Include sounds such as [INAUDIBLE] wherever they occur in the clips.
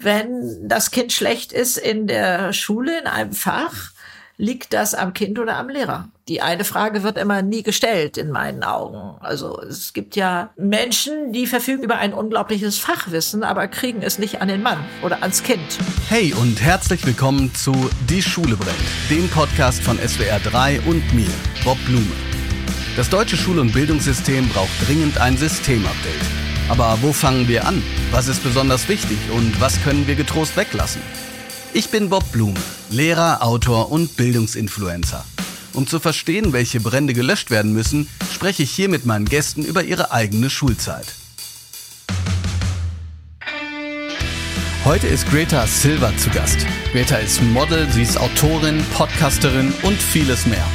wenn das Kind schlecht ist in der Schule, in einem Fach, liegt das am Kind oder am Lehrer? Die eine Frage wird immer nie gestellt in meinen Augen. Also es gibt ja Menschen, die verfügen über ein unglaubliches Fachwissen, aber kriegen es nicht an den Mann oder ans Kind. Hey und herzlich willkommen zu Die Schule brennt, dem Podcast von SWR 3 und mir, Bob Blume. Das deutsche Schul- und Bildungssystem braucht dringend ein Systemupdate. Aber wo fangen wir an? Was ist besonders wichtig und was können wir getrost weglassen? Ich bin Bob Blume, Lehrer, Autor und Bildungsinfluencer. Um zu verstehen, welche Brände gelöscht werden müssen, spreche ich hier mit meinen Gästen über ihre eigene Schulzeit. Heute ist Greta Silver zu Gast. Greta ist Model, sie ist Autorin, Podcasterin und vieles mehr.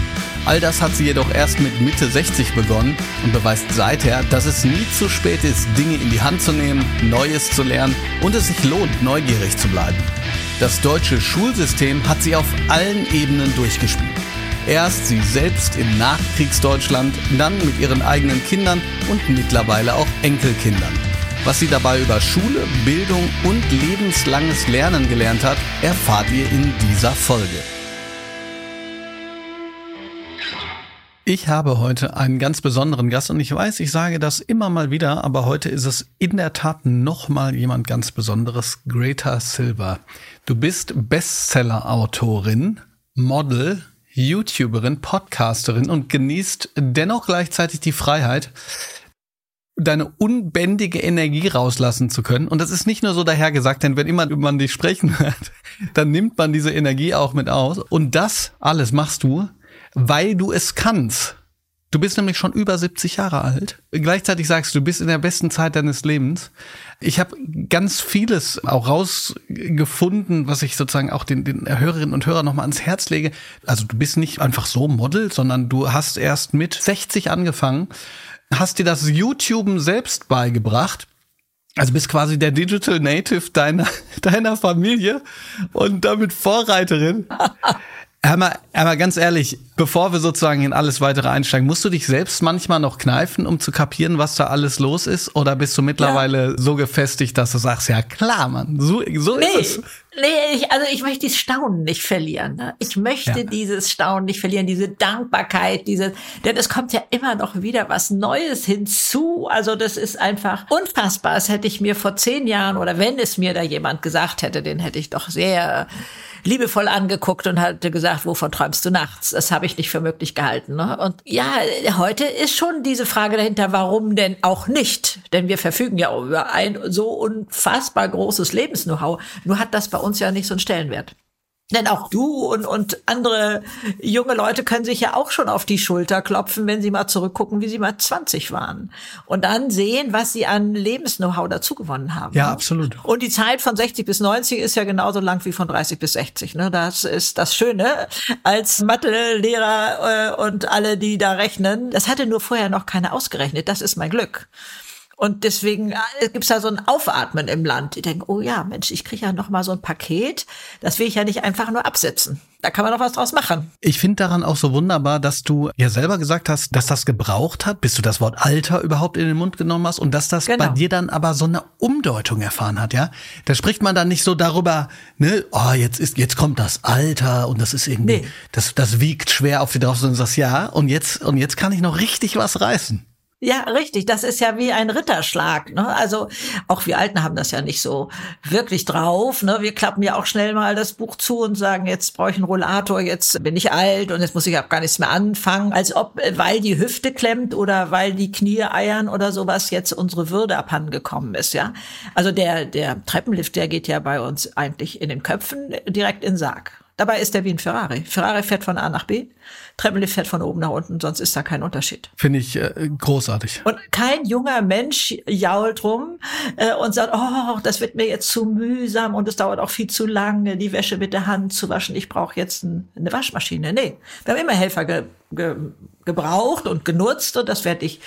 All das hat sie jedoch erst mit Mitte 60 begonnen und beweist seither, dass es nie zu spät ist, Dinge in die Hand zu nehmen, Neues zu lernen und es sich lohnt, neugierig zu bleiben. Das deutsche Schulsystem hat sie auf allen Ebenen durchgespielt. Erst sie selbst im Nachkriegsdeutschland, dann mit ihren eigenen Kindern und mittlerweile auch Enkelkindern. Was sie dabei über Schule, Bildung und lebenslanges Lernen gelernt hat, erfahrt ihr in dieser Folge. Ich habe heute einen ganz besonderen Gast und ich weiß, ich sage das immer mal wieder, aber heute ist es in der Tat nochmal jemand ganz Besonderes, Greta Silver. Du bist Bestseller-Autorin, Model, YouTuberin, Podcasterin und genießt dennoch gleichzeitig die Freiheit, deine unbändige Energie rauslassen zu können. Und das ist nicht nur so dahergesagt, denn wenn immer man dich sprechen hört, [LAUGHS] dann nimmt man diese Energie auch mit aus. Und das alles machst du weil du es kannst. Du bist nämlich schon über 70 Jahre alt. Gleichzeitig sagst du, du bist in der besten Zeit deines Lebens. Ich habe ganz vieles auch rausgefunden, was ich sozusagen auch den, den Hörerinnen und Hörern nochmal ans Herz lege. Also du bist nicht einfach so Model, sondern du hast erst mit 60 angefangen, hast dir das YouTuben selbst beigebracht. Also bist quasi der Digital Native deiner, [LAUGHS] deiner Familie und damit Vorreiterin. Hör mal, hör mal ganz ehrlich, bevor wir sozusagen in alles weitere einsteigen, musst du dich selbst manchmal noch kneifen, um zu kapieren, was da alles los ist? Oder bist du mittlerweile ja. so gefestigt, dass du sagst, ja klar, Mann, so, so nee, ist es. Nee, ich, also ich möchte dieses Staunen nicht verlieren. Ne? Ich möchte ja. dieses Staunen nicht verlieren, diese Dankbarkeit, diese, denn es kommt ja immer noch wieder was Neues hinzu. Also das ist einfach unfassbar. Das hätte ich mir vor zehn Jahren oder wenn es mir da jemand gesagt hätte, den hätte ich doch sehr liebevoll angeguckt und hatte gesagt, wovon träumst du nachts? Das habe ich nicht für möglich gehalten. Ne? Und ja, heute ist schon diese Frage dahinter, warum denn auch nicht? Denn wir verfügen ja über ein so unfassbar großes Lebens-Know-how. Nur hat das bei uns ja nicht so einen Stellenwert. Denn auch du und, und andere junge Leute können sich ja auch schon auf die Schulter klopfen, wenn sie mal zurückgucken, wie sie mal 20 waren. Und dann sehen, was sie an Lebens-Know-how dazugewonnen haben. Ja, absolut. Und die Zeit von 60 bis 90 ist ja genauso lang wie von 30 bis 60. Ne? Das ist das Schöne als Mathelehrer äh, und alle, die da rechnen. Das hatte nur vorher noch keiner ausgerechnet. Das ist mein Glück. Und deswegen äh, gibt's da so ein Aufatmen im Land. Die denken, oh ja, Mensch, ich kriege ja noch mal so ein Paket. Das will ich ja nicht einfach nur absetzen. Da kann man doch was draus machen. Ich finde daran auch so wunderbar, dass du ja selber gesagt hast, dass das gebraucht hat, bis du das Wort Alter überhaupt in den Mund genommen hast und dass das genau. bei dir dann aber so eine Umdeutung erfahren hat, ja? Da spricht man dann nicht so darüber, ne, oh, jetzt ist, jetzt kommt das Alter und das ist irgendwie, nee. das, das wiegt schwer auf dir drauf, sondern du sagst, ja, und jetzt, und jetzt kann ich noch richtig was reißen. Ja, richtig. Das ist ja wie ein Ritterschlag. Ne? Also auch wir Alten haben das ja nicht so wirklich drauf. Ne? Wir klappen ja auch schnell mal das Buch zu und sagen, jetzt brauche ich einen Rollator, jetzt bin ich alt und jetzt muss ich auch gar nichts mehr anfangen. Als ob, äh, weil die Hüfte klemmt oder weil die Knie eiern oder sowas, jetzt unsere Würde abhanden gekommen ist. Ja, Also der, der Treppenlift, der geht ja bei uns eigentlich in den Köpfen direkt in den Sarg. Dabei ist der wie ein Ferrari. Ferrari fährt von A nach B, Treppenlift fährt von oben nach unten, sonst ist da kein Unterschied. Finde ich äh, großartig. Und kein junger Mensch jault rum äh, und sagt, oh, das wird mir jetzt zu mühsam und es dauert auch viel zu lange, die Wäsche mit der Hand zu waschen. Ich brauche jetzt ein, eine Waschmaschine. Nee, wir haben immer Helfer ge, ge, gebraucht und genutzt und das werde ich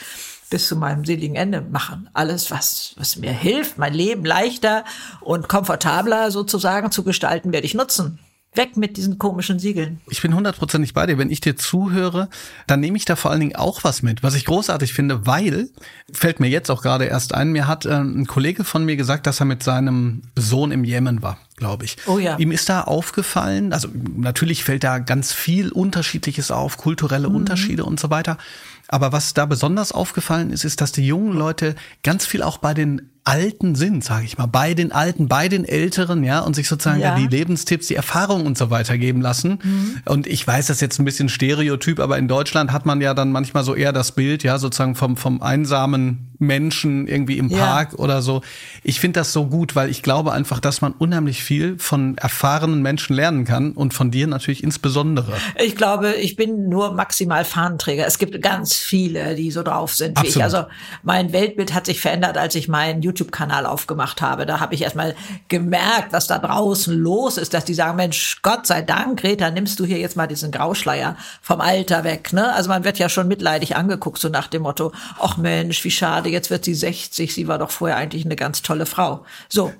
bis zu meinem seligen Ende machen. Alles, was, was mir hilft, mein Leben leichter und komfortabler sozusagen zu gestalten, werde ich nutzen Weg mit diesen komischen Siegeln. Ich bin hundertprozentig bei dir. Wenn ich dir zuhöre, dann nehme ich da vor allen Dingen auch was mit, was ich großartig finde, weil, fällt mir jetzt auch gerade erst ein, mir hat äh, ein Kollege von mir gesagt, dass er mit seinem Sohn im Jemen war glaube ich. Oh ja. Ihm ist da aufgefallen, also natürlich fällt da ganz viel Unterschiedliches auf, kulturelle mhm. Unterschiede und so weiter. Aber was da besonders aufgefallen ist, ist, dass die jungen Leute ganz viel auch bei den Alten sind, sage ich mal, bei den Alten, bei den Älteren, ja, und sich sozusagen ja. die Lebenstipps, die Erfahrungen und so weiter geben lassen. Mhm. Und ich weiß, das ist jetzt ein bisschen Stereotyp, aber in Deutschland hat man ja dann manchmal so eher das Bild, ja, sozusagen vom, vom einsamen Menschen irgendwie im Park ja. oder so. Ich finde das so gut, weil ich glaube einfach, dass man unheimlich viel von erfahrenen Menschen lernen kann und von dir natürlich insbesondere. Ich glaube, ich bin nur maximal Fahnenträger. Es gibt ganz viele, die so drauf sind wie Absolut. ich. Also mein Weltbild hat sich verändert, als ich meinen YouTube-Kanal aufgemacht habe. Da habe ich erstmal gemerkt, was da draußen los ist, dass die sagen, Mensch, Gott sei Dank, Greta, nimmst du hier jetzt mal diesen Grauschleier vom Alter weg. Ne? Also man wird ja schon mitleidig angeguckt, so nach dem Motto, ach Mensch, wie schade, jetzt wird sie 60, sie war doch vorher eigentlich eine ganz tolle Frau. So.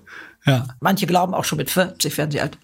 Ja. Manche glauben auch schon mit 40 werden sie alt.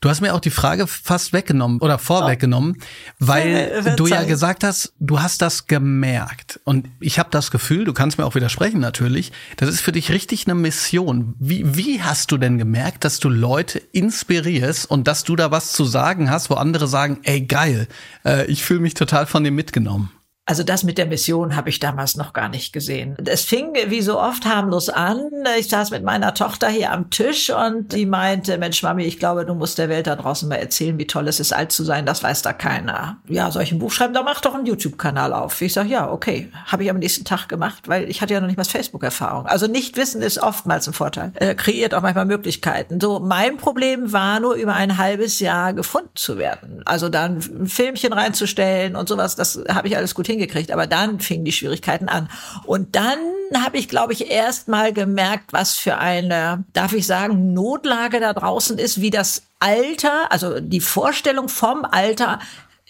Du hast mir auch die Frage fast weggenommen oder vorweggenommen, oh. weil ja, du ja gesagt hast, du hast das gemerkt. Und ich habe das Gefühl, du kannst mir auch widersprechen natürlich, das ist für dich richtig eine Mission. Wie, wie hast du denn gemerkt, dass du Leute inspirierst und dass du da was zu sagen hast, wo andere sagen, ey geil, äh, ich fühle mich total von dem mitgenommen? Also das mit der Mission habe ich damals noch gar nicht gesehen. Es fing wie so oft harmlos an. Ich saß mit meiner Tochter hier am Tisch und die meinte, Mensch Mami, ich glaube, du musst der Welt da draußen mal erzählen, wie toll es ist, alt zu sein. Das weiß da keiner. Ja, soll ich ein Buch schreiben? Da mach doch einen YouTube-Kanal auf. Ich sage, ja, okay. Habe ich am nächsten Tag gemacht, weil ich hatte ja noch nicht mal Facebook-Erfahrung. Also nicht wissen ist oftmals ein Vorteil. Äh, kreiert auch manchmal Möglichkeiten. So, mein Problem war nur über ein halbes Jahr gefunden zu werden. Also dann ein Filmchen reinzustellen und sowas, das habe ich alles gut hingekriegt. Aber dann fingen die Schwierigkeiten an. Und dann habe ich, glaube ich, erst mal gemerkt, was für eine, darf ich sagen, Notlage da draußen ist, wie das Alter, also die Vorstellung vom Alter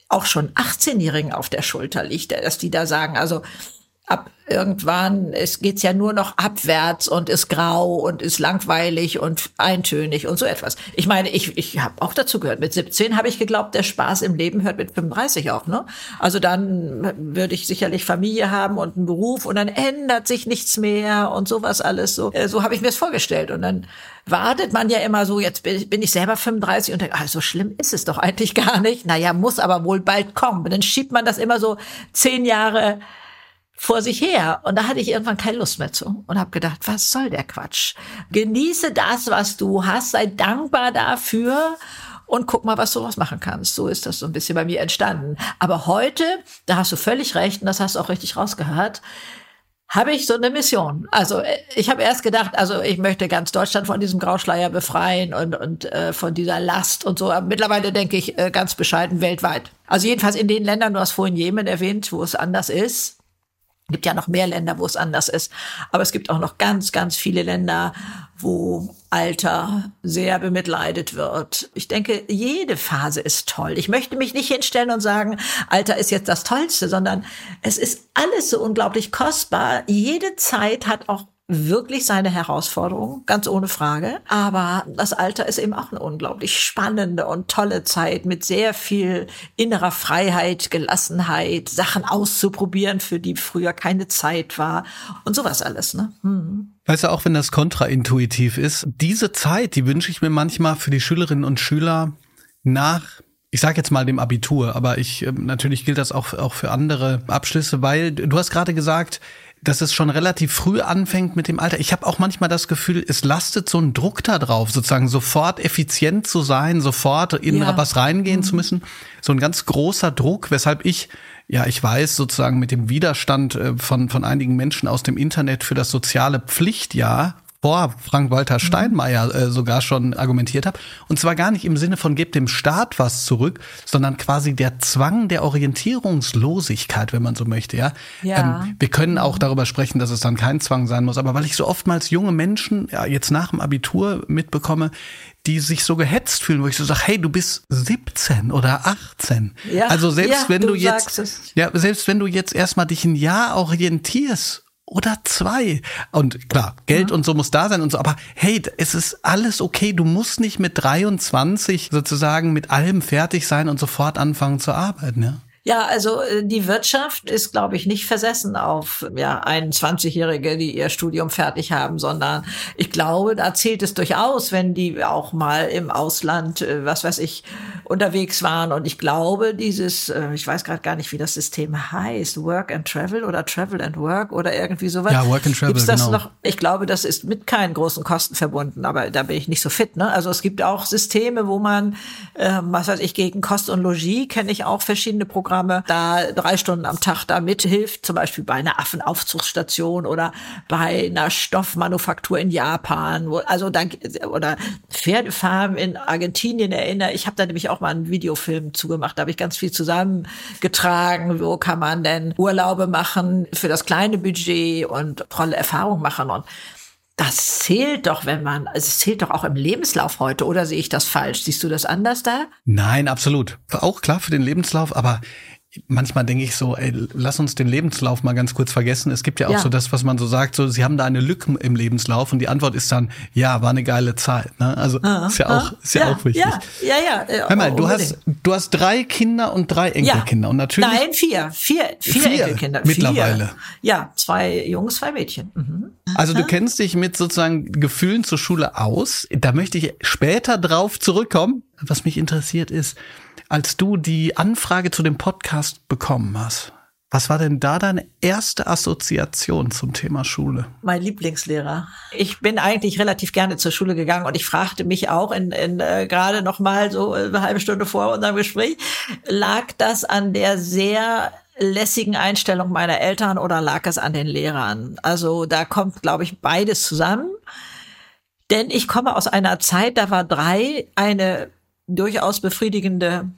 auch schon 18-Jährigen auf der Schulter liegt, dass die da sagen, also ab irgendwann, es geht's ja nur noch abwärts und ist grau und ist langweilig und eintönig und so etwas. Ich meine, ich, ich habe auch dazu gehört. Mit 17 habe ich geglaubt, der Spaß im Leben hört mit 35 auch. Ne? Also dann würde ich sicherlich Familie haben und einen Beruf und dann ändert sich nichts mehr und sowas alles. So, äh, so habe ich mir es vorgestellt. Und dann wartet man ja immer so, jetzt bin ich selber 35 und denke, ah, so schlimm ist es doch eigentlich gar nicht. Naja, muss aber wohl bald kommen. Und dann schiebt man das immer so zehn Jahre vor sich her. Und da hatte ich irgendwann keine Lust mehr zu und habe gedacht, was soll der Quatsch? Genieße das, was du hast, sei dankbar dafür und guck mal, was du was machen kannst. So ist das so ein bisschen bei mir entstanden. Aber heute, da hast du völlig recht und das hast du auch richtig rausgehört, habe ich so eine Mission. Also äh, ich habe erst gedacht, also ich möchte ganz Deutschland von diesem Grauschleier befreien und, und äh, von dieser Last und so. Aber mittlerweile denke ich äh, ganz bescheiden weltweit. Also jedenfalls in den Ländern, du hast vorhin Jemen erwähnt, wo es anders ist gibt ja noch mehr Länder, wo es anders ist. Aber es gibt auch noch ganz, ganz viele Länder, wo Alter sehr bemitleidet wird. Ich denke, jede Phase ist toll. Ich möchte mich nicht hinstellen und sagen, Alter ist jetzt das Tollste, sondern es ist alles so unglaublich kostbar. Jede Zeit hat auch wirklich seine Herausforderung, ganz ohne Frage. Aber das Alter ist eben auch eine unglaublich spannende und tolle Zeit mit sehr viel innerer Freiheit, Gelassenheit, Sachen auszuprobieren, für die früher keine Zeit war und sowas alles. Ne? Hm. Weißt du, auch wenn das kontraintuitiv ist, diese Zeit, die wünsche ich mir manchmal für die Schülerinnen und Schüler nach ich sage jetzt mal dem Abitur, aber ich ähm, natürlich gilt das auch auch für andere Abschlüsse, weil du hast gerade gesagt, dass es schon relativ früh anfängt mit dem Alter. Ich habe auch manchmal das Gefühl, es lastet so ein Druck da drauf, sozusagen sofort effizient zu sein, sofort in ja. was reingehen mhm. zu müssen. So ein ganz großer Druck, weshalb ich, ja, ich weiß sozusagen mit dem Widerstand äh, von, von einigen Menschen aus dem Internet für das soziale Pflichtjahr vor Frank-Walter mhm. Steinmeier äh, sogar schon argumentiert habe. Und zwar gar nicht im Sinne von gebt dem Staat was zurück, sondern quasi der Zwang der Orientierungslosigkeit, wenn man so möchte. Ja, ja. Ähm, wir können auch darüber sprechen, dass es dann kein Zwang sein muss. Aber weil ich so oftmals junge Menschen ja, jetzt nach dem Abitur mitbekomme, die sich so gehetzt fühlen, wo ich so sage, hey, du bist 17 oder 18. Ja, also selbst ja, wenn du, du jetzt, ja, selbst wenn du jetzt erstmal dich ein Jahr orientierst oder zwei. Und klar, Geld mhm. und so muss da sein und so, aber hey, es ist alles okay. Du musst nicht mit 23 sozusagen mit allem fertig sein und sofort anfangen zu arbeiten, ja. Ja, also äh, die Wirtschaft ist, glaube ich, nicht versessen auf ja 21-Jährige, die ihr Studium fertig haben, sondern ich glaube, da zählt es durchaus, wenn die auch mal im Ausland, äh, was weiß ich, unterwegs waren. Und ich glaube, dieses, äh, ich weiß gerade gar nicht, wie das System heißt, Work and Travel oder Travel and Work oder irgendwie sowas. Ja, Work and Travel. Gibt's das genau. noch? Ich glaube, das ist mit keinen großen Kosten verbunden, aber da bin ich nicht so fit. Ne? Also es gibt auch Systeme, wo man, äh, was weiß ich, gegen Kost und Logis kenne ich auch verschiedene Programme Programme da drei Stunden am Tag da mithilft, zum Beispiel bei einer Affenaufzugsstation oder bei einer Stoffmanufaktur in Japan, wo, also da, oder Pferdefarmen in Argentinien erinnere. Ich habe da nämlich auch mal einen Videofilm zugemacht, da habe ich ganz viel zusammengetragen, wo kann man denn Urlaube machen für das kleine Budget und tolle Erfahrungen machen und das zählt doch, wenn man, also es zählt doch auch im Lebenslauf heute, oder sehe ich das falsch? Siehst du das anders da? Nein, absolut. Auch klar für den Lebenslauf, aber manchmal denke ich so, ey, lass uns den Lebenslauf mal ganz kurz vergessen. Es gibt ja auch ja. so das, was man so sagt, so, sie haben da eine Lücke im Lebenslauf und die Antwort ist dann, ja, war eine geile Zeit. Ne? Also ah, ist ja ah, auch, ist ja, ja, auch wichtig. Ja, ja, ja. Äh, Hör mal, du hast, du hast drei Kinder und drei Enkelkinder ja. und natürlich. Nein, vier, vier, vier, vier Enkelkinder. Mittlerweile. Vier. Ja, zwei Jungs, zwei Mädchen. Mhm. Also du kennst dich mit sozusagen Gefühlen zur Schule aus. Da möchte ich später drauf zurückkommen. Was mich interessiert ist, als du die Anfrage zu dem Podcast bekommen hast, was war denn da deine erste Assoziation zum Thema Schule? Mein Lieblingslehrer. Ich bin eigentlich relativ gerne zur Schule gegangen und ich fragte mich auch in, in äh, gerade noch mal so eine halbe Stunde vor unserem Gespräch, lag das an der sehr lässigen Einstellung meiner Eltern oder lag es an den Lehrern? Also da kommt, glaube ich, beides zusammen. Denn ich komme aus einer Zeit, da war drei eine durchaus befriedigende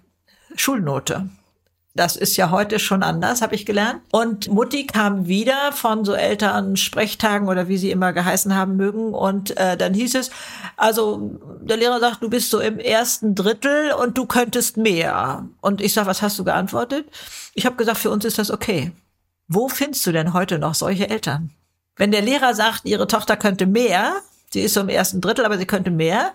Schulnote. Das ist ja heute schon anders, habe ich gelernt. Und Mutti kam wieder von so Eltern Sprechtagen oder wie sie immer geheißen haben mögen. Und äh, dann hieß es, also der Lehrer sagt, du bist so im ersten Drittel und du könntest mehr. Und ich sage, was hast du geantwortet? Ich habe gesagt, für uns ist das okay. Wo findest du denn heute noch solche Eltern? Wenn der Lehrer sagt, ihre Tochter könnte mehr, sie ist so im ersten Drittel, aber sie könnte mehr,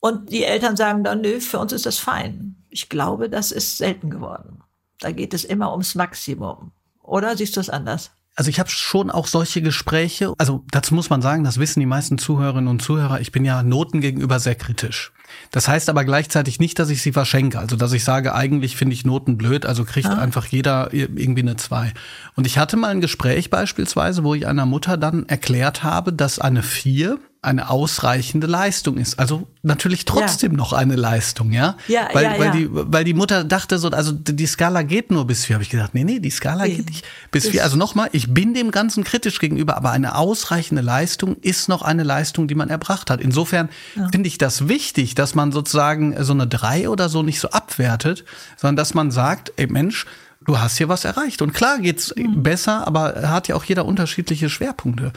und die Eltern sagen dann, nö, für uns ist das fein. Ich glaube, das ist selten geworden. Da geht es immer ums Maximum. Oder siehst du es anders? Also ich habe schon auch solche Gespräche. Also dazu muss man sagen, das wissen die meisten Zuhörerinnen und Zuhörer. Ich bin ja Noten gegenüber sehr kritisch. Das heißt aber gleichzeitig nicht, dass ich sie verschenke. Also dass ich sage, eigentlich finde ich Noten blöd. Also kriegt ah. einfach jeder irgendwie eine zwei. Und ich hatte mal ein Gespräch beispielsweise, wo ich einer Mutter dann erklärt habe, dass eine vier eine ausreichende Leistung ist. Also natürlich trotzdem ja. noch eine Leistung, ja? Ja, weil, ja, weil ja. die, weil die Mutter dachte so, also die Skala geht nur bis vier. Habe ich gedacht, nee, nee, die Skala nee. geht nicht bis vier. Also nochmal, ich bin dem Ganzen kritisch gegenüber, aber eine ausreichende Leistung ist noch eine Leistung, die man erbracht hat. Insofern ja. finde ich das wichtig, dass man sozusagen so eine drei oder so nicht so abwertet, sondern dass man sagt, ey Mensch, du hast hier was erreicht. Und klar geht's mhm. besser, aber hat ja auch jeder unterschiedliche Schwerpunkte.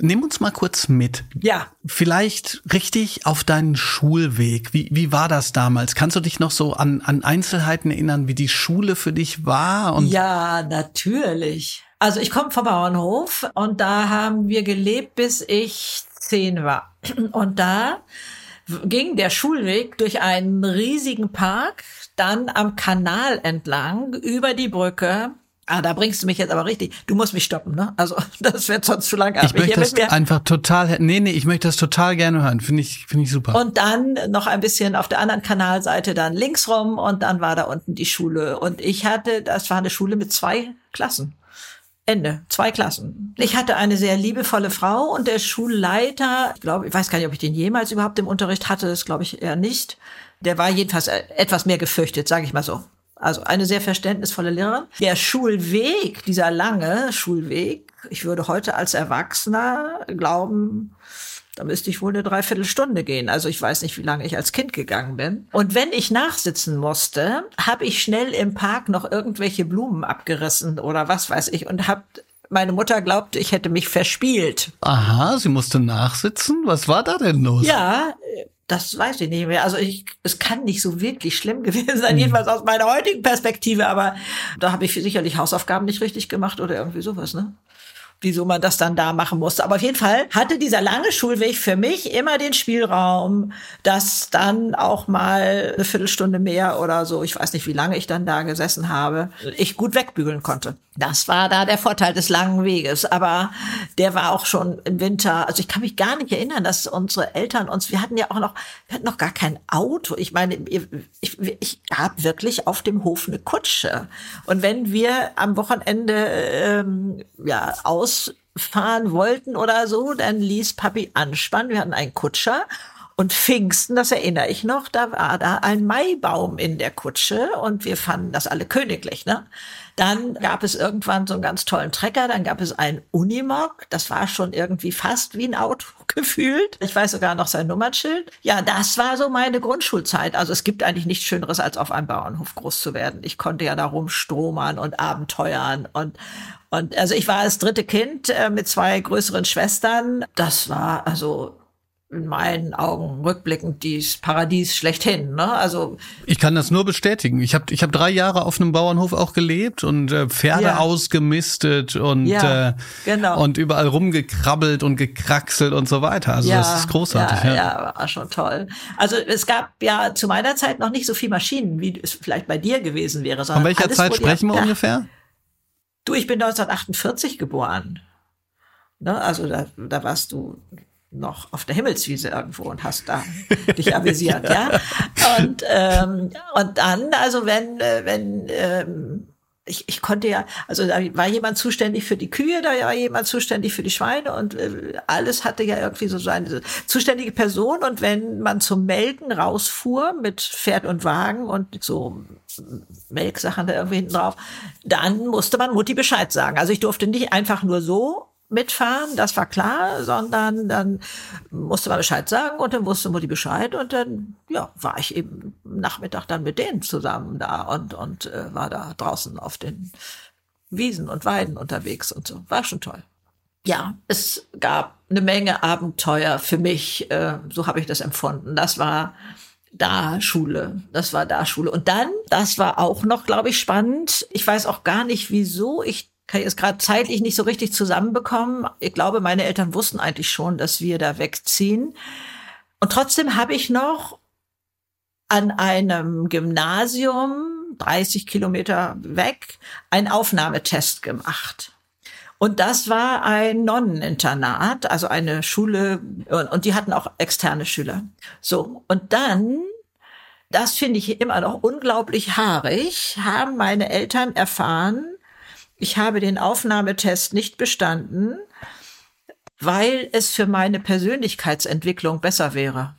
Nimm uns mal kurz mit. Ja. Vielleicht richtig auf deinen Schulweg. Wie, wie war das damals? Kannst du dich noch so an, an Einzelheiten erinnern, wie die Schule für dich war? Und ja, natürlich. Also ich komme vom Bauernhof und da haben wir gelebt, bis ich zehn war. Und da ging der Schulweg durch einen riesigen Park, dann am Kanal entlang, über die Brücke Ah, da bringst du mich jetzt aber richtig. Du musst mich stoppen, ne? Also [LAUGHS] das wird sonst zu lang. Ich möchte das einfach total. Nee, nee, ich möchte das total gerne hören. Finde ich, finde ich super. Und dann noch ein bisschen auf der anderen Kanalseite dann links rum und dann war da unten die Schule. Und ich hatte, das war eine Schule mit zwei Klassen. Ende. Zwei Klassen. Ich hatte eine sehr liebevolle Frau und der Schulleiter, ich glaube, ich weiß gar nicht, ob ich den jemals überhaupt im Unterricht hatte, das glaube ich eher nicht. Der war jedenfalls äh, etwas mehr gefürchtet, sage ich mal so. Also eine sehr verständnisvolle Lehrerin. Der Schulweg, dieser lange Schulweg, ich würde heute als Erwachsener glauben, da müsste ich wohl eine Dreiviertelstunde gehen. Also ich weiß nicht, wie lange ich als Kind gegangen bin. Und wenn ich nachsitzen musste, habe ich schnell im Park noch irgendwelche Blumen abgerissen oder was weiß ich und habe meine Mutter glaubte, ich hätte mich verspielt. Aha, sie musste nachsitzen? Was war da denn los? Ja, das weiß ich nicht mehr. Also ich, es kann nicht so wirklich schlimm gewesen sein, mhm. jedenfalls aus meiner heutigen Perspektive, aber da habe ich sicherlich Hausaufgaben nicht richtig gemacht oder irgendwie sowas, ne? Wieso man das dann da machen musste. Aber auf jeden Fall hatte dieser lange Schulweg für mich immer den Spielraum, dass dann auch mal eine Viertelstunde mehr oder so, ich weiß nicht, wie lange ich dann da gesessen habe, ich gut wegbügeln konnte. Das war da der Vorteil des langen Weges. Aber der war auch schon im Winter. Also ich kann mich gar nicht erinnern, dass unsere Eltern uns, wir hatten ja auch noch, wir hatten noch gar kein Auto. Ich meine, ich, ich, habe wirklich auf dem Hof eine Kutsche. Und wenn wir am Wochenende ähm, ja ausfahren wollten oder so, dann ließ Papi anspannen. Wir hatten einen Kutscher und Pfingsten, das erinnere ich noch, da war da ein Maibaum in der Kutsche und wir fanden das alle königlich, ne? Dann gab es irgendwann so einen ganz tollen Trecker, dann gab es einen Unimog, das war schon irgendwie fast wie ein Auto [LAUGHS] gefühlt. Ich weiß sogar noch sein Nummernschild. Ja, das war so meine Grundschulzeit. Also es gibt eigentlich nichts Schöneres, als auf einem Bauernhof groß zu werden. Ich konnte ja da rumstromern und abenteuern und und also ich war das dritte Kind äh, mit zwei größeren Schwestern. Das war also in meinen Augen rückblickend dies Paradies schlechthin. Ne? Also ich kann das nur bestätigen. Ich habe ich hab drei Jahre auf einem Bauernhof auch gelebt und äh, Pferde ja. ausgemistet und ja, äh, genau. und überall rumgekrabbelt und gekraxelt und so weiter. Also ja, das ist großartig. Ja, ja, war schon toll. Also es gab ja zu meiner Zeit noch nicht so viel Maschinen, wie es vielleicht bei dir gewesen wäre. Von welcher Zeit sprechen wir ungefähr? Du, ich bin 1948 geboren. Ne? Also da, da warst du noch auf der Himmelswiese irgendwo und hast da dich avisiert, ja. Und, ähm, und dann, also wenn, äh, wenn ähm, ich, ich konnte ja, also da war jemand zuständig für die Kühe, da war jemand zuständig für die Schweine und äh, alles hatte ja irgendwie so seine zuständige Person und wenn man zum Melken rausfuhr mit Pferd und Wagen und so Melksachen da irgendwie hinten drauf, dann musste man Mutti Bescheid sagen. Also ich durfte nicht einfach nur so mitfahren, das war klar, sondern dann musste man Bescheid sagen und dann wusste Mutti Bescheid und dann ja, war ich eben Nachmittag dann mit denen zusammen da und, und äh, war da draußen auf den Wiesen und Weiden unterwegs und so. War schon toll. Ja, es gab eine Menge Abenteuer für mich, äh, so habe ich das empfunden. Das war da Schule. Das war da Schule. Und dann, das war auch noch, glaube ich, spannend. Ich weiß auch gar nicht, wieso ich kann ich es gerade zeitlich nicht so richtig zusammenbekommen. Ich glaube, meine Eltern wussten eigentlich schon, dass wir da wegziehen. Und trotzdem habe ich noch an einem Gymnasium, 30 Kilometer weg, einen Aufnahmetest gemacht. Und das war ein Nonneninternat, also eine Schule, und die hatten auch externe Schüler. So, und dann, das finde ich immer noch unglaublich haarig, haben meine Eltern erfahren, ich habe den Aufnahmetest nicht bestanden, weil es für meine Persönlichkeitsentwicklung besser wäre.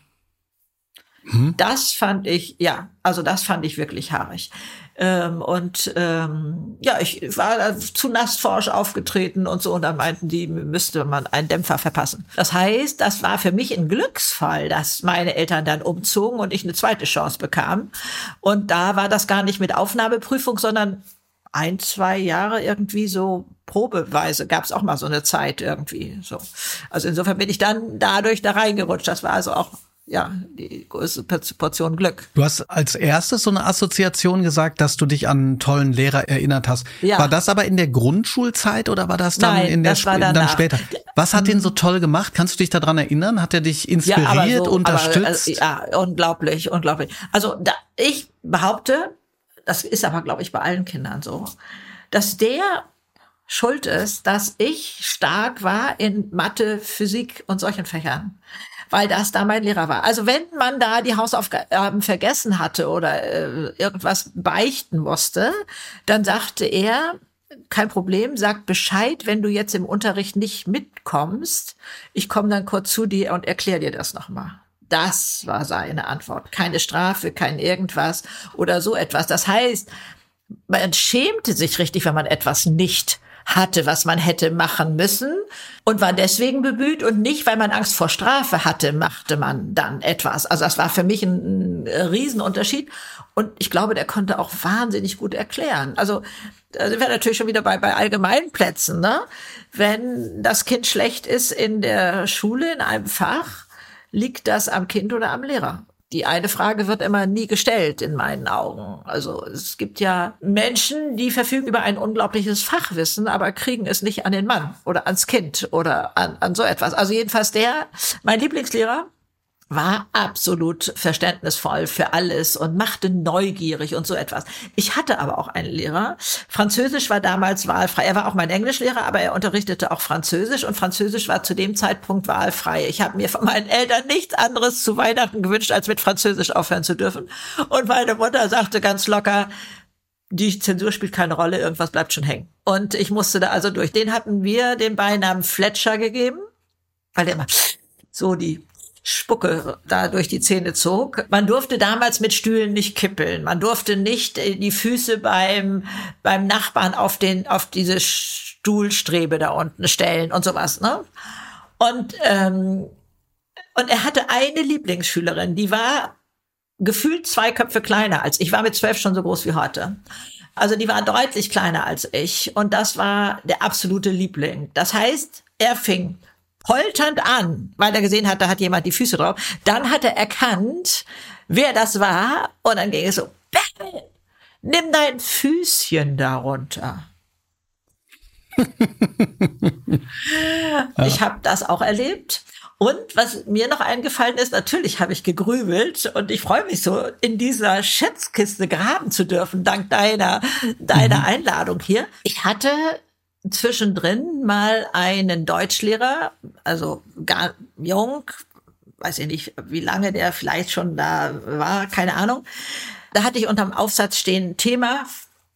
Hm? Das fand ich, ja, also das fand ich wirklich haarig. Ähm, und ähm, ja, ich war zu nassforsch aufgetreten und so, und dann meinten die, müsste man einen Dämpfer verpassen. Das heißt, das war für mich ein Glücksfall, dass meine Eltern dann umzogen und ich eine zweite Chance bekam. Und da war das gar nicht mit Aufnahmeprüfung, sondern ein, zwei Jahre irgendwie so probeweise gab es auch mal so eine Zeit irgendwie so. Also insofern bin ich dann dadurch da reingerutscht. Das war also auch ja, die größte Portion Glück. Du hast als erstes so eine Assoziation gesagt, dass du dich an einen tollen Lehrer erinnert hast. Ja. War das aber in der Grundschulzeit oder war das dann Nein, in der war dann später? Was hat den so mhm. toll gemacht? Kannst du dich daran erinnern? Hat er dich inspiriert, ja, so, unterstützt? Aber, äh, ja, unglaublich, unglaublich. Also da, ich behaupte, das ist aber, glaube ich, bei allen Kindern so, dass der schuld ist, dass ich stark war in Mathe, Physik und solchen Fächern, weil das da mein Lehrer war. Also wenn man da die Hausaufgaben vergessen hatte oder äh, irgendwas beichten musste, dann sagte er, kein Problem, sag Bescheid, wenn du jetzt im Unterricht nicht mitkommst. Ich komme dann kurz zu dir und erkläre dir das nochmal. Das war seine Antwort. Keine Strafe, kein irgendwas oder so etwas. Das heißt, man schämte sich richtig, wenn man etwas nicht hatte, was man hätte machen müssen und war deswegen bemüht und nicht, weil man Angst vor Strafe hatte, machte man dann etwas. Also das war für mich ein, Riesenunterschied und ich glaube, der konnte auch wahnsinnig gut erklären. Also da sind wir natürlich schon wieder bei, bei allgemeinen Plätzen, ne? Wenn das Kind schlecht ist in der Schule in einem Fach, liegt das am Kind oder am Lehrer? die eine Frage wird immer nie gestellt in meinen Augen. Also es gibt ja Menschen, die verfügen über ein unglaubliches Fachwissen, aber kriegen es nicht an den Mann oder ans Kind oder an, an so etwas. Also jedenfalls der, mein Lieblingslehrer, war absolut verständnisvoll für alles und machte neugierig und so etwas. Ich hatte aber auch einen Lehrer. Französisch war damals wahlfrei. Er war auch mein Englischlehrer, aber er unterrichtete auch Französisch und Französisch war zu dem Zeitpunkt wahlfrei. Ich habe mir von meinen Eltern nichts anderes zu Weihnachten gewünscht, als mit Französisch aufhören zu dürfen. Und meine Mutter sagte ganz locker, die Zensur spielt keine Rolle, irgendwas bleibt schon hängen. Und ich musste da also durch. Den hatten wir den Beinamen Fletcher gegeben, weil der immer so die Spucke da durch die Zähne zog. Man durfte damals mit Stühlen nicht kippeln. Man durfte nicht äh, die Füße beim, beim Nachbarn auf den, auf diese Stuhlstrebe da unten stellen und sowas, ne? Und, ähm, und er hatte eine Lieblingsschülerin, die war gefühlt zwei Köpfe kleiner als ich. war mit zwölf schon so groß wie heute. Also die war deutlich kleiner als ich und das war der absolute Liebling. Das heißt, er fing polternd an, weil er gesehen hat, da hat jemand die Füße drauf. Dann hat er erkannt, wer das war und dann ging es so, Bäh, nimm dein Füßchen darunter. [LAUGHS] ich habe das auch erlebt. Und was mir noch eingefallen ist, natürlich habe ich gegrübelt und ich freue mich so, in dieser Schätzkiste graben zu dürfen, dank deiner, deiner mhm. Einladung hier. Ich hatte zwischendrin mal einen Deutschlehrer, also gar jung, weiß ich nicht, wie lange der vielleicht schon da war, keine Ahnung. Da hatte ich unterm Aufsatz stehen Thema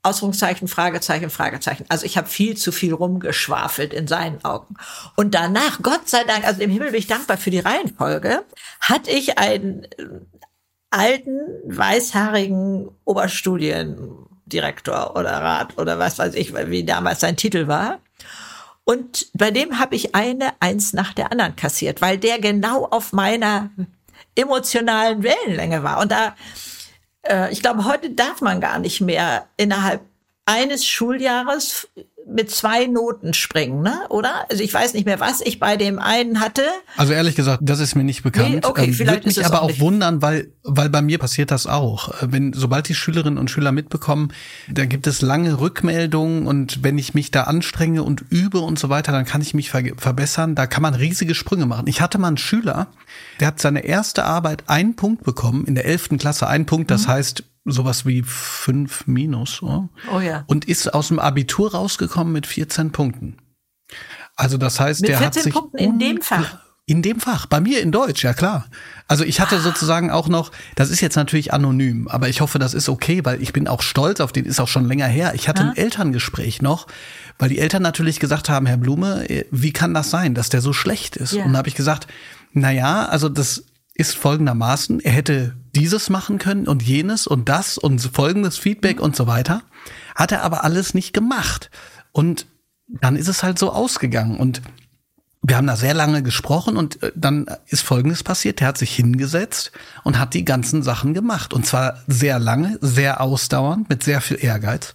Ausrufungszeichen, Fragezeichen, Fragezeichen. Also ich habe viel zu viel rumgeschwafelt in seinen Augen. Und danach, Gott sei Dank, also im Himmel bin ich dankbar für die Reihenfolge, hatte ich einen alten, weißhaarigen Oberstudien Direktor oder Rat oder was weiß ich, wie damals sein Titel war. Und bei dem habe ich eine Eins nach der anderen kassiert, weil der genau auf meiner emotionalen Wellenlänge war. Und da, äh, ich glaube, heute darf man gar nicht mehr innerhalb eines Schuljahres mit zwei Noten springen, ne? Oder? Also ich weiß nicht mehr, was ich bei dem einen hatte. Also ehrlich gesagt, das ist mir nicht bekannt. Nee, okay, ähm, vielleicht Würde mich aber auch, auch wundern, weil weil bei mir passiert das auch. Äh, wenn sobald die Schülerinnen und Schüler mitbekommen, da gibt es lange Rückmeldungen und wenn ich mich da anstrenge und übe und so weiter, dann kann ich mich ver verbessern. Da kann man riesige Sprünge machen. Ich hatte mal einen Schüler, der hat seine erste Arbeit einen Punkt bekommen in der elften Klasse. Ein Punkt, das mhm. heißt sowas wie fünf minus. Oh? oh ja. Und ist aus dem Abitur rausgekommen mit 14 Punkten. Also das heißt, mit der hat sich Punkten in dem Fach. In dem Fach, bei mir in Deutsch, ja klar. Also ich hatte ah. sozusagen auch noch, das ist jetzt natürlich anonym, aber ich hoffe, das ist okay, weil ich bin auch stolz auf den, ist auch schon länger her. Ich hatte ah. ein Elterngespräch noch, weil die Eltern natürlich gesagt haben, Herr Blume, äh, wie kann das sein, dass der so schlecht ist? Ja. Und da habe ich gesagt, na ja, also das ist folgendermaßen, er hätte dieses machen können und jenes und das und folgendes Feedback und so weiter. Hat er aber alles nicht gemacht. Und dann ist es halt so ausgegangen. Und wir haben da sehr lange gesprochen und äh, dann ist Folgendes passiert. Der hat sich hingesetzt und hat die ganzen Sachen gemacht. Und zwar sehr lange, sehr ausdauernd, mit sehr viel Ehrgeiz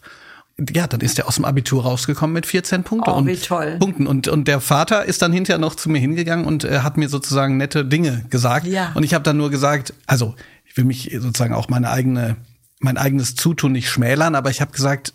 ja, dann ist er aus dem Abitur rausgekommen mit 14 Punkte oh, und wie toll. Punkten. Und, und der Vater ist dann hinterher noch zu mir hingegangen und äh, hat mir sozusagen nette Dinge gesagt. Ja. Und ich habe dann nur gesagt, also ich will mich sozusagen auch meine eigene, mein eigenes Zutun nicht schmälern, aber ich habe gesagt,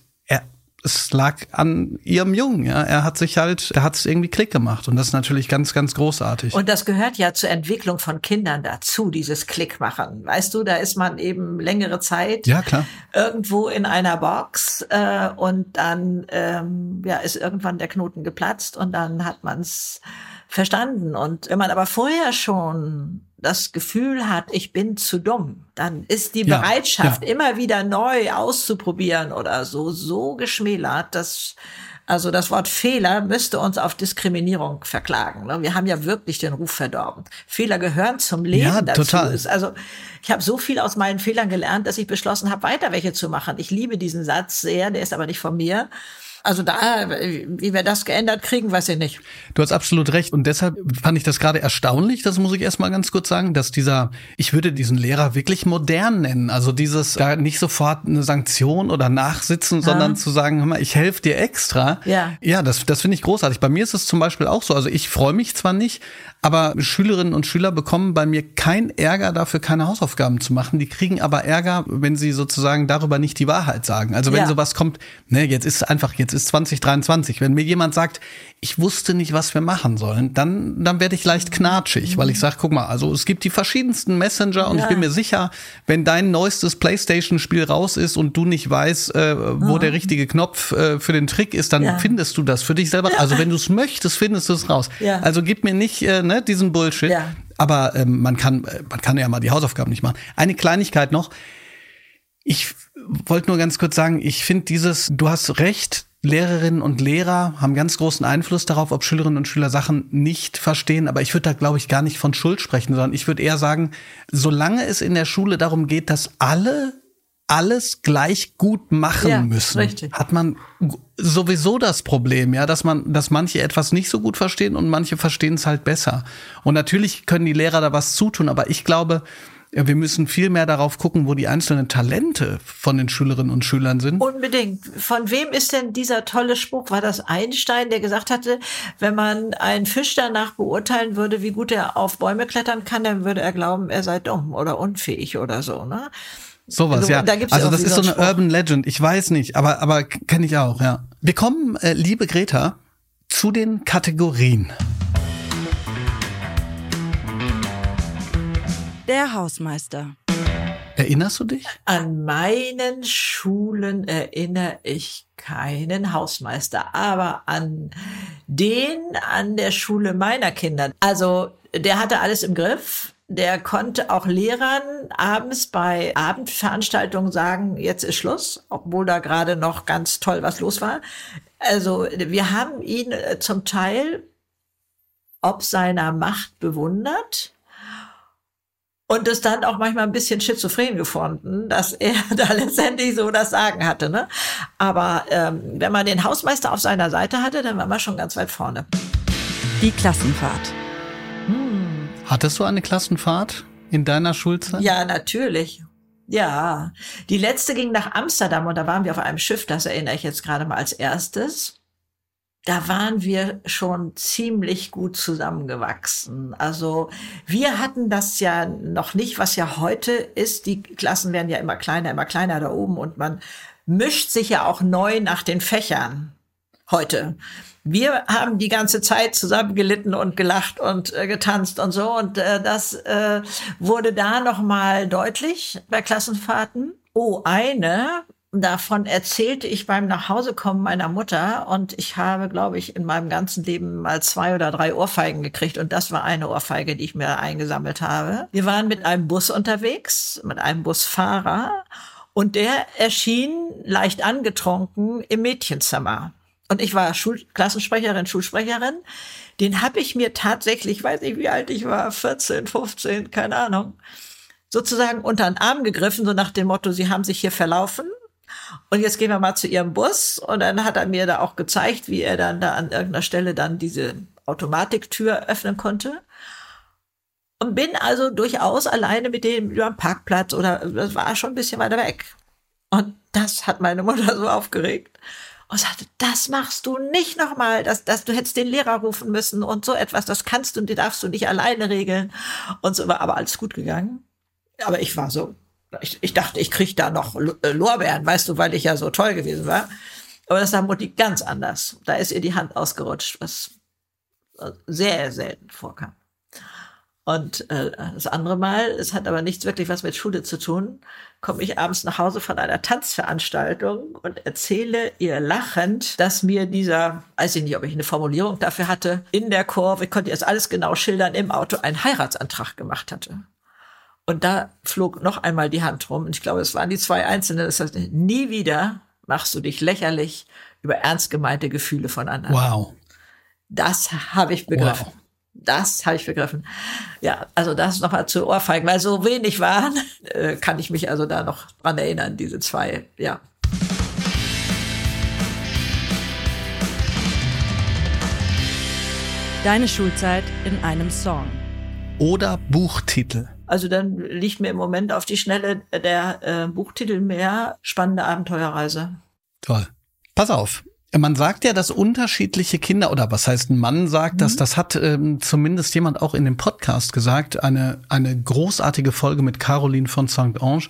es lag an ihrem Jungen, ja. Er hat sich halt, er hat es irgendwie Klick gemacht und das ist natürlich ganz, ganz großartig. Und das gehört ja zur Entwicklung von Kindern dazu, dieses Klick machen. Weißt du, da ist man eben längere Zeit ja, klar. irgendwo in einer Box äh, und dann ähm, ja, ist irgendwann der Knoten geplatzt und dann hat man es verstanden. Und wenn man aber vorher schon das Gefühl hat, ich bin zu dumm, dann ist die ja, Bereitschaft, ja. immer wieder neu auszuprobieren oder so, so geschmälert, dass also das Wort Fehler müsste uns auf Diskriminierung verklagen. Ne? Wir haben ja wirklich den Ruf verdorben. Fehler gehören zum Leben ja, dazu. Total. Also ich habe so viel aus meinen Fehlern gelernt, dass ich beschlossen habe, weiter welche zu machen. Ich liebe diesen Satz sehr, der ist aber nicht von mir. Also da, wie wir das geändert kriegen, weiß ich nicht. Du hast absolut recht. Und deshalb fand ich das gerade erstaunlich, das muss ich erstmal ganz kurz sagen, dass dieser, ich würde diesen Lehrer wirklich modern nennen. Also dieses, da nicht sofort eine Sanktion oder nachsitzen, ja. sondern zu sagen, hör mal, ich helfe dir extra. Ja. Ja, das, das finde ich großartig. Bei mir ist es zum Beispiel auch so. Also ich freue mich zwar nicht, aber Schülerinnen und Schüler bekommen bei mir kein Ärger dafür, keine Hausaufgaben zu machen. Die kriegen aber Ärger, wenn sie sozusagen darüber nicht die Wahrheit sagen. Also wenn ja. sowas kommt, ne, jetzt ist einfach, jetzt ist 2023. Wenn mir jemand sagt, ich wusste nicht, was wir machen sollen, dann, dann werde ich leicht knatschig, weil ich sage, guck mal, also es gibt die verschiedensten Messenger und ja. ich bin mir sicher, wenn dein neuestes Playstation-Spiel raus ist und du nicht weißt, äh, wo mhm. der richtige Knopf äh, für den Trick ist, dann ja. findest du das für dich selber. Also wenn du es möchtest, findest du es raus. Also gib mir nicht äh, ne, diesen Bullshit. Aber ähm, man kann, äh, man kann ja mal die Hausaufgaben nicht machen. Eine Kleinigkeit noch. Ich wollte nur ganz kurz sagen, ich finde dieses, du hast recht, Lehrerinnen und Lehrer haben ganz großen Einfluss darauf, ob Schülerinnen und Schüler Sachen nicht verstehen. Aber ich würde da, glaube ich, gar nicht von Schuld sprechen, sondern ich würde eher sagen, solange es in der Schule darum geht, dass alle alles gleich gut machen ja, müssen, richtig. hat man sowieso das Problem, ja, dass man, dass manche etwas nicht so gut verstehen und manche verstehen es halt besser. Und natürlich können die Lehrer da was zutun, aber ich glaube, wir müssen viel mehr darauf gucken, wo die einzelnen Talente von den Schülerinnen und Schülern sind. Unbedingt. Von wem ist denn dieser tolle Spruch? War das Einstein, der gesagt hatte, wenn man einen Fisch danach beurteilen würde, wie gut er auf Bäume klettern kann, dann würde er glauben, er sei dumm oder unfähig oder so, ne? Sowas, also, ja. Da also das ist so eine Spruch. Urban Legend. Ich weiß nicht, aber, aber kenne ich auch, ja. Wir kommen, äh, liebe Greta, zu den Kategorien. Der Hausmeister. Erinnerst du dich? An meinen Schulen erinnere ich keinen Hausmeister, aber an den an der Schule meiner Kinder. Also der hatte alles im Griff. Der konnte auch Lehrern abends bei Abendveranstaltungen sagen, jetzt ist Schluss, obwohl da gerade noch ganz toll was los war. Also wir haben ihn äh, zum Teil ob seiner Macht bewundert und es dann auch manchmal ein bisschen schizophren gefunden, dass er [LAUGHS] da letztendlich so das Sagen hatte. Ne? Aber ähm, wenn man den Hausmeister auf seiner Seite hatte, dann war man schon ganz weit vorne. Die Klassenfahrt. Hm. Hattest du eine Klassenfahrt in deiner Schulzeit? Ja, natürlich. Ja, die letzte ging nach Amsterdam und da waren wir auf einem Schiff, das erinnere ich jetzt gerade mal als erstes da waren wir schon ziemlich gut zusammengewachsen. Also wir hatten das ja noch nicht, was ja heute ist. Die Klassen werden ja immer kleiner, immer kleiner da oben und man mischt sich ja auch neu nach den Fächern heute. Wir haben die ganze Zeit zusammen gelitten und gelacht und äh, getanzt und so und äh, das äh, wurde da noch mal deutlich bei Klassenfahrten. Oh, eine davon erzählte ich beim Nachhausekommen meiner Mutter und ich habe, glaube ich, in meinem ganzen Leben mal zwei oder drei Ohrfeigen gekriegt und das war eine Ohrfeige, die ich mir eingesammelt habe. Wir waren mit einem Bus unterwegs, mit einem Busfahrer und der erschien leicht angetrunken im Mädchenzimmer. Und ich war Schul Klassensprecherin, Schulsprecherin. Den habe ich mir tatsächlich, weiß nicht, wie alt ich war, 14, 15, keine Ahnung, sozusagen unter den Arm gegriffen, so nach dem Motto, Sie haben sich hier verlaufen und jetzt gehen wir mal zu ihrem Bus. Und dann hat er mir da auch gezeigt, wie er dann da an irgendeiner Stelle dann diese Automatiktür öffnen konnte. Und bin also durchaus alleine mit dem über den Parkplatz oder das war schon ein bisschen weiter weg. Und das hat meine Mutter so aufgeregt und sagte, das machst du nicht nochmal, dass, dass du hättest den Lehrer rufen müssen und so etwas, das kannst du und die darfst du nicht alleine regeln. Und so war aber alles gut gegangen. Aber ich war so, ich, ich dachte, ich krieg da noch äh, Lorbeeren, weißt du, weil ich ja so toll gewesen war. Aber das sah Mutti ganz anders. Da ist ihr die Hand ausgerutscht, was sehr selten vorkam. Und äh, das andere Mal, es hat aber nichts wirklich was mit Schule zu tun, komme ich abends nach Hause von einer Tanzveranstaltung und erzähle ihr lachend, dass mir dieser, weiß ich nicht, ob ich eine Formulierung dafür hatte, in der Kurve, ich konnte jetzt alles genau schildern, im Auto einen Heiratsantrag gemacht hatte. Und da flog noch einmal die Hand rum. Und ich glaube, es waren die zwei Einzelnen. Das heißt, nie wieder machst du dich lächerlich über ernst gemeinte Gefühle von anderen. Wow. Das habe ich begriffen. Wow. Das habe ich begriffen. Ja, also das nochmal zu Ohrfeigen, weil so wenig waren, [LAUGHS] äh, kann ich mich also da noch dran erinnern, diese zwei, ja. Deine Schulzeit in einem Song. Oder Buchtitel. Also dann liegt mir im Moment auf die Schnelle der äh, Buchtitel mehr spannende Abenteuerreise. Toll. Pass auf. Man sagt ja, dass unterschiedliche Kinder, oder was heißt ein Mann sagt mhm. das, das hat ähm, zumindest jemand auch in dem Podcast gesagt, eine, eine großartige Folge mit Caroline von St. Ange,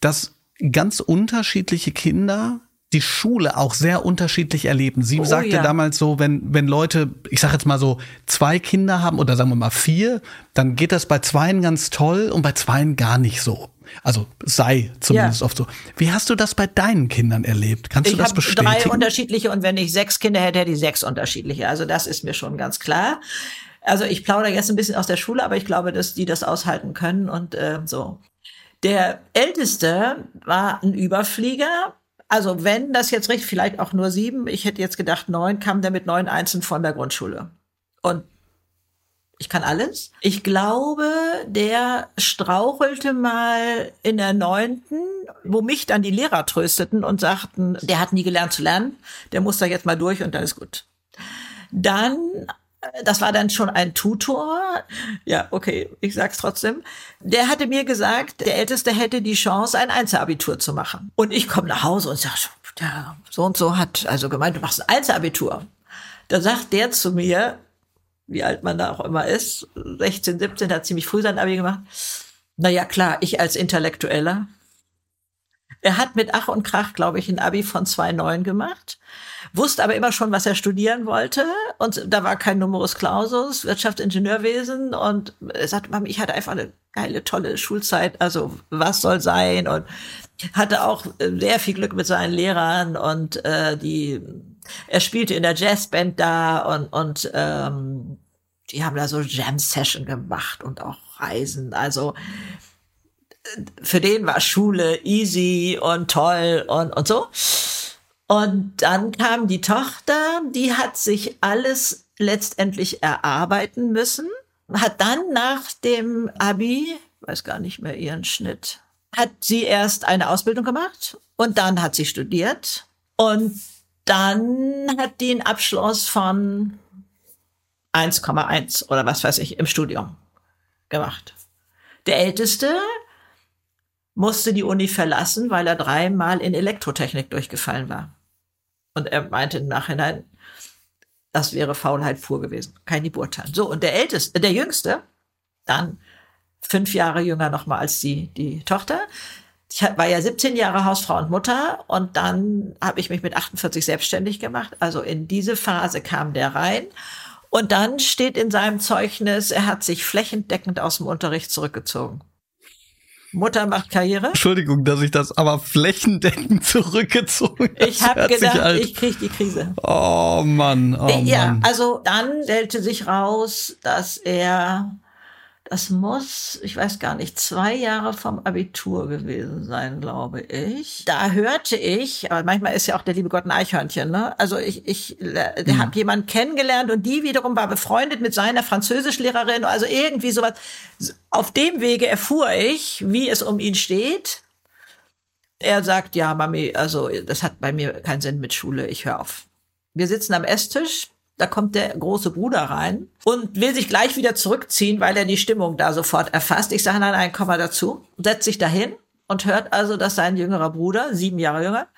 dass ganz unterschiedliche Kinder die Schule auch sehr unterschiedlich erleben. Sie oh, sagte ja. damals so, wenn, wenn Leute, ich sag jetzt mal so, zwei Kinder haben oder sagen wir mal vier, dann geht das bei zweien ganz toll und bei zweien gar nicht so. Also sei zumindest ja. oft so. Wie hast du das bei deinen Kindern erlebt? Kannst ich du das bestätigen? Ich habe drei unterschiedliche und wenn ich sechs Kinder hätte, hätte ich sechs unterschiedliche. Also das ist mir schon ganz klar. Also ich plaudere jetzt ein bisschen aus der Schule, aber ich glaube, dass die das aushalten können und äh, so. Der Älteste war ein Überflieger. Also wenn das jetzt richtig, vielleicht auch nur sieben, ich hätte jetzt gedacht neun, kam der mit neun Einzeln von der Grundschule. Und ich kann alles. Ich glaube, der strauchelte mal in der neunten, wo mich dann die Lehrer trösteten und sagten, der hat nie gelernt zu lernen, der muss da jetzt mal durch und dann ist gut. Dann das war dann schon ein Tutor. Ja, okay, ich sag's trotzdem. Der hatte mir gesagt, der Älteste hätte die Chance, ein Einzelabitur zu machen. Und ich komme nach Hause und sage, ja, so und so hat also gemeint, du machst ein Einzelabitur. Da sagt der zu mir, wie alt man da auch immer ist, 16, 17, hat ziemlich früh sein Abi gemacht. Na ja, klar, ich als Intellektueller. Er hat mit Ach und Krach, glaube ich, ein Abi von 2,9 gemacht, wusste aber immer schon, was er studieren wollte. Und da war kein Numerus Clausus, Wirtschaftsingenieurwesen. Und er sagte, Mami, ich hatte einfach eine geile, tolle Schulzeit. Also was soll sein? Und hatte auch sehr viel Glück mit seinen Lehrern und äh, die er spielte in der Jazzband da und, und ähm, die haben da so Jam-Session gemacht und auch Reisen. Also für den war Schule easy und toll und, und so. Und dann kam die Tochter, die hat sich alles letztendlich erarbeiten müssen, hat dann nach dem Abi, weiß gar nicht mehr ihren Schnitt, hat sie erst eine Ausbildung gemacht und dann hat sie studiert und dann hat die einen Abschluss von 1,1 oder was weiß ich im Studium gemacht. Der Älteste musste die Uni verlassen, weil er dreimal in Elektrotechnik durchgefallen war. Und er meinte im Nachhinein, das wäre Faulheit pur gewesen, kein beurteilen. So, und der Älteste, der Jüngste, dann fünf Jahre jünger nochmal als die, die Tochter, ich war ja 17 Jahre Hausfrau und Mutter und dann habe ich mich mit 48 selbstständig gemacht. Also in diese Phase kam der rein. Und dann steht in seinem Zeugnis, er hat sich flächendeckend aus dem Unterricht zurückgezogen. Mutter macht Karriere. Entschuldigung, dass ich das aber flächendeckend [LAUGHS] zurückgezogen habe. Ich habe gedacht, ich kriege die Krise. Oh Mann, oh ja, Mann. also dann stellte sich raus, dass er das muss, ich weiß gar nicht, zwei Jahre vom Abitur gewesen sein, glaube ich. Da hörte ich, aber manchmal ist ja auch der liebe Gott ein Eichhörnchen, ne? Also ich, ich der mhm. habe jemanden kennengelernt und die wiederum war befreundet mit seiner Französischlehrerin, also irgendwie sowas. Auf dem Wege erfuhr ich, wie es um ihn steht. Er sagt, ja, Mami, also das hat bei mir keinen Sinn mit Schule, ich höre auf. Wir sitzen am Esstisch da kommt der große Bruder rein und will sich gleich wieder zurückziehen, weil er die Stimmung da sofort erfasst. Ich sage, nein, nein, komm mal dazu. Setzt sich dahin und hört also, dass sein jüngerer Bruder, sieben Jahre jünger,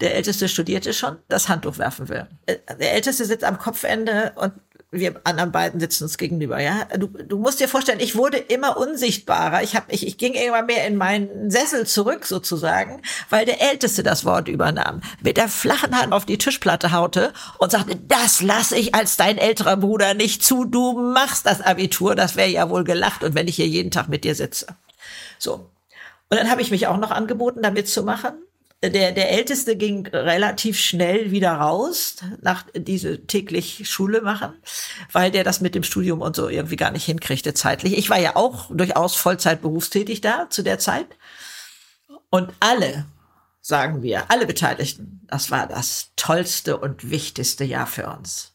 der Älteste studierte schon, das Handtuch werfen will. Äh, der Älteste sitzt am Kopfende und wir anderen beiden sitzen uns gegenüber, ja. Du, du musst dir vorstellen, ich wurde immer unsichtbarer. Ich hab, ich, ich ging irgendwann mehr in meinen Sessel zurück sozusagen, weil der Älteste das Wort übernahm, mit der flachen Hand auf die Tischplatte haute und sagte, das lasse ich als dein älterer Bruder nicht zu. Du machst das Abitur, das wäre ja wohl gelacht und wenn ich hier jeden Tag mit dir sitze. So. Und dann habe ich mich auch noch angeboten, damit zu machen der, der Älteste ging relativ schnell wieder raus, nach diese täglich Schule machen, weil der das mit dem Studium und so irgendwie gar nicht hinkriegte zeitlich. Ich war ja auch durchaus Vollzeit berufstätig da zu der Zeit. Und alle, sagen wir, alle Beteiligten, das war das tollste und wichtigste Jahr für uns.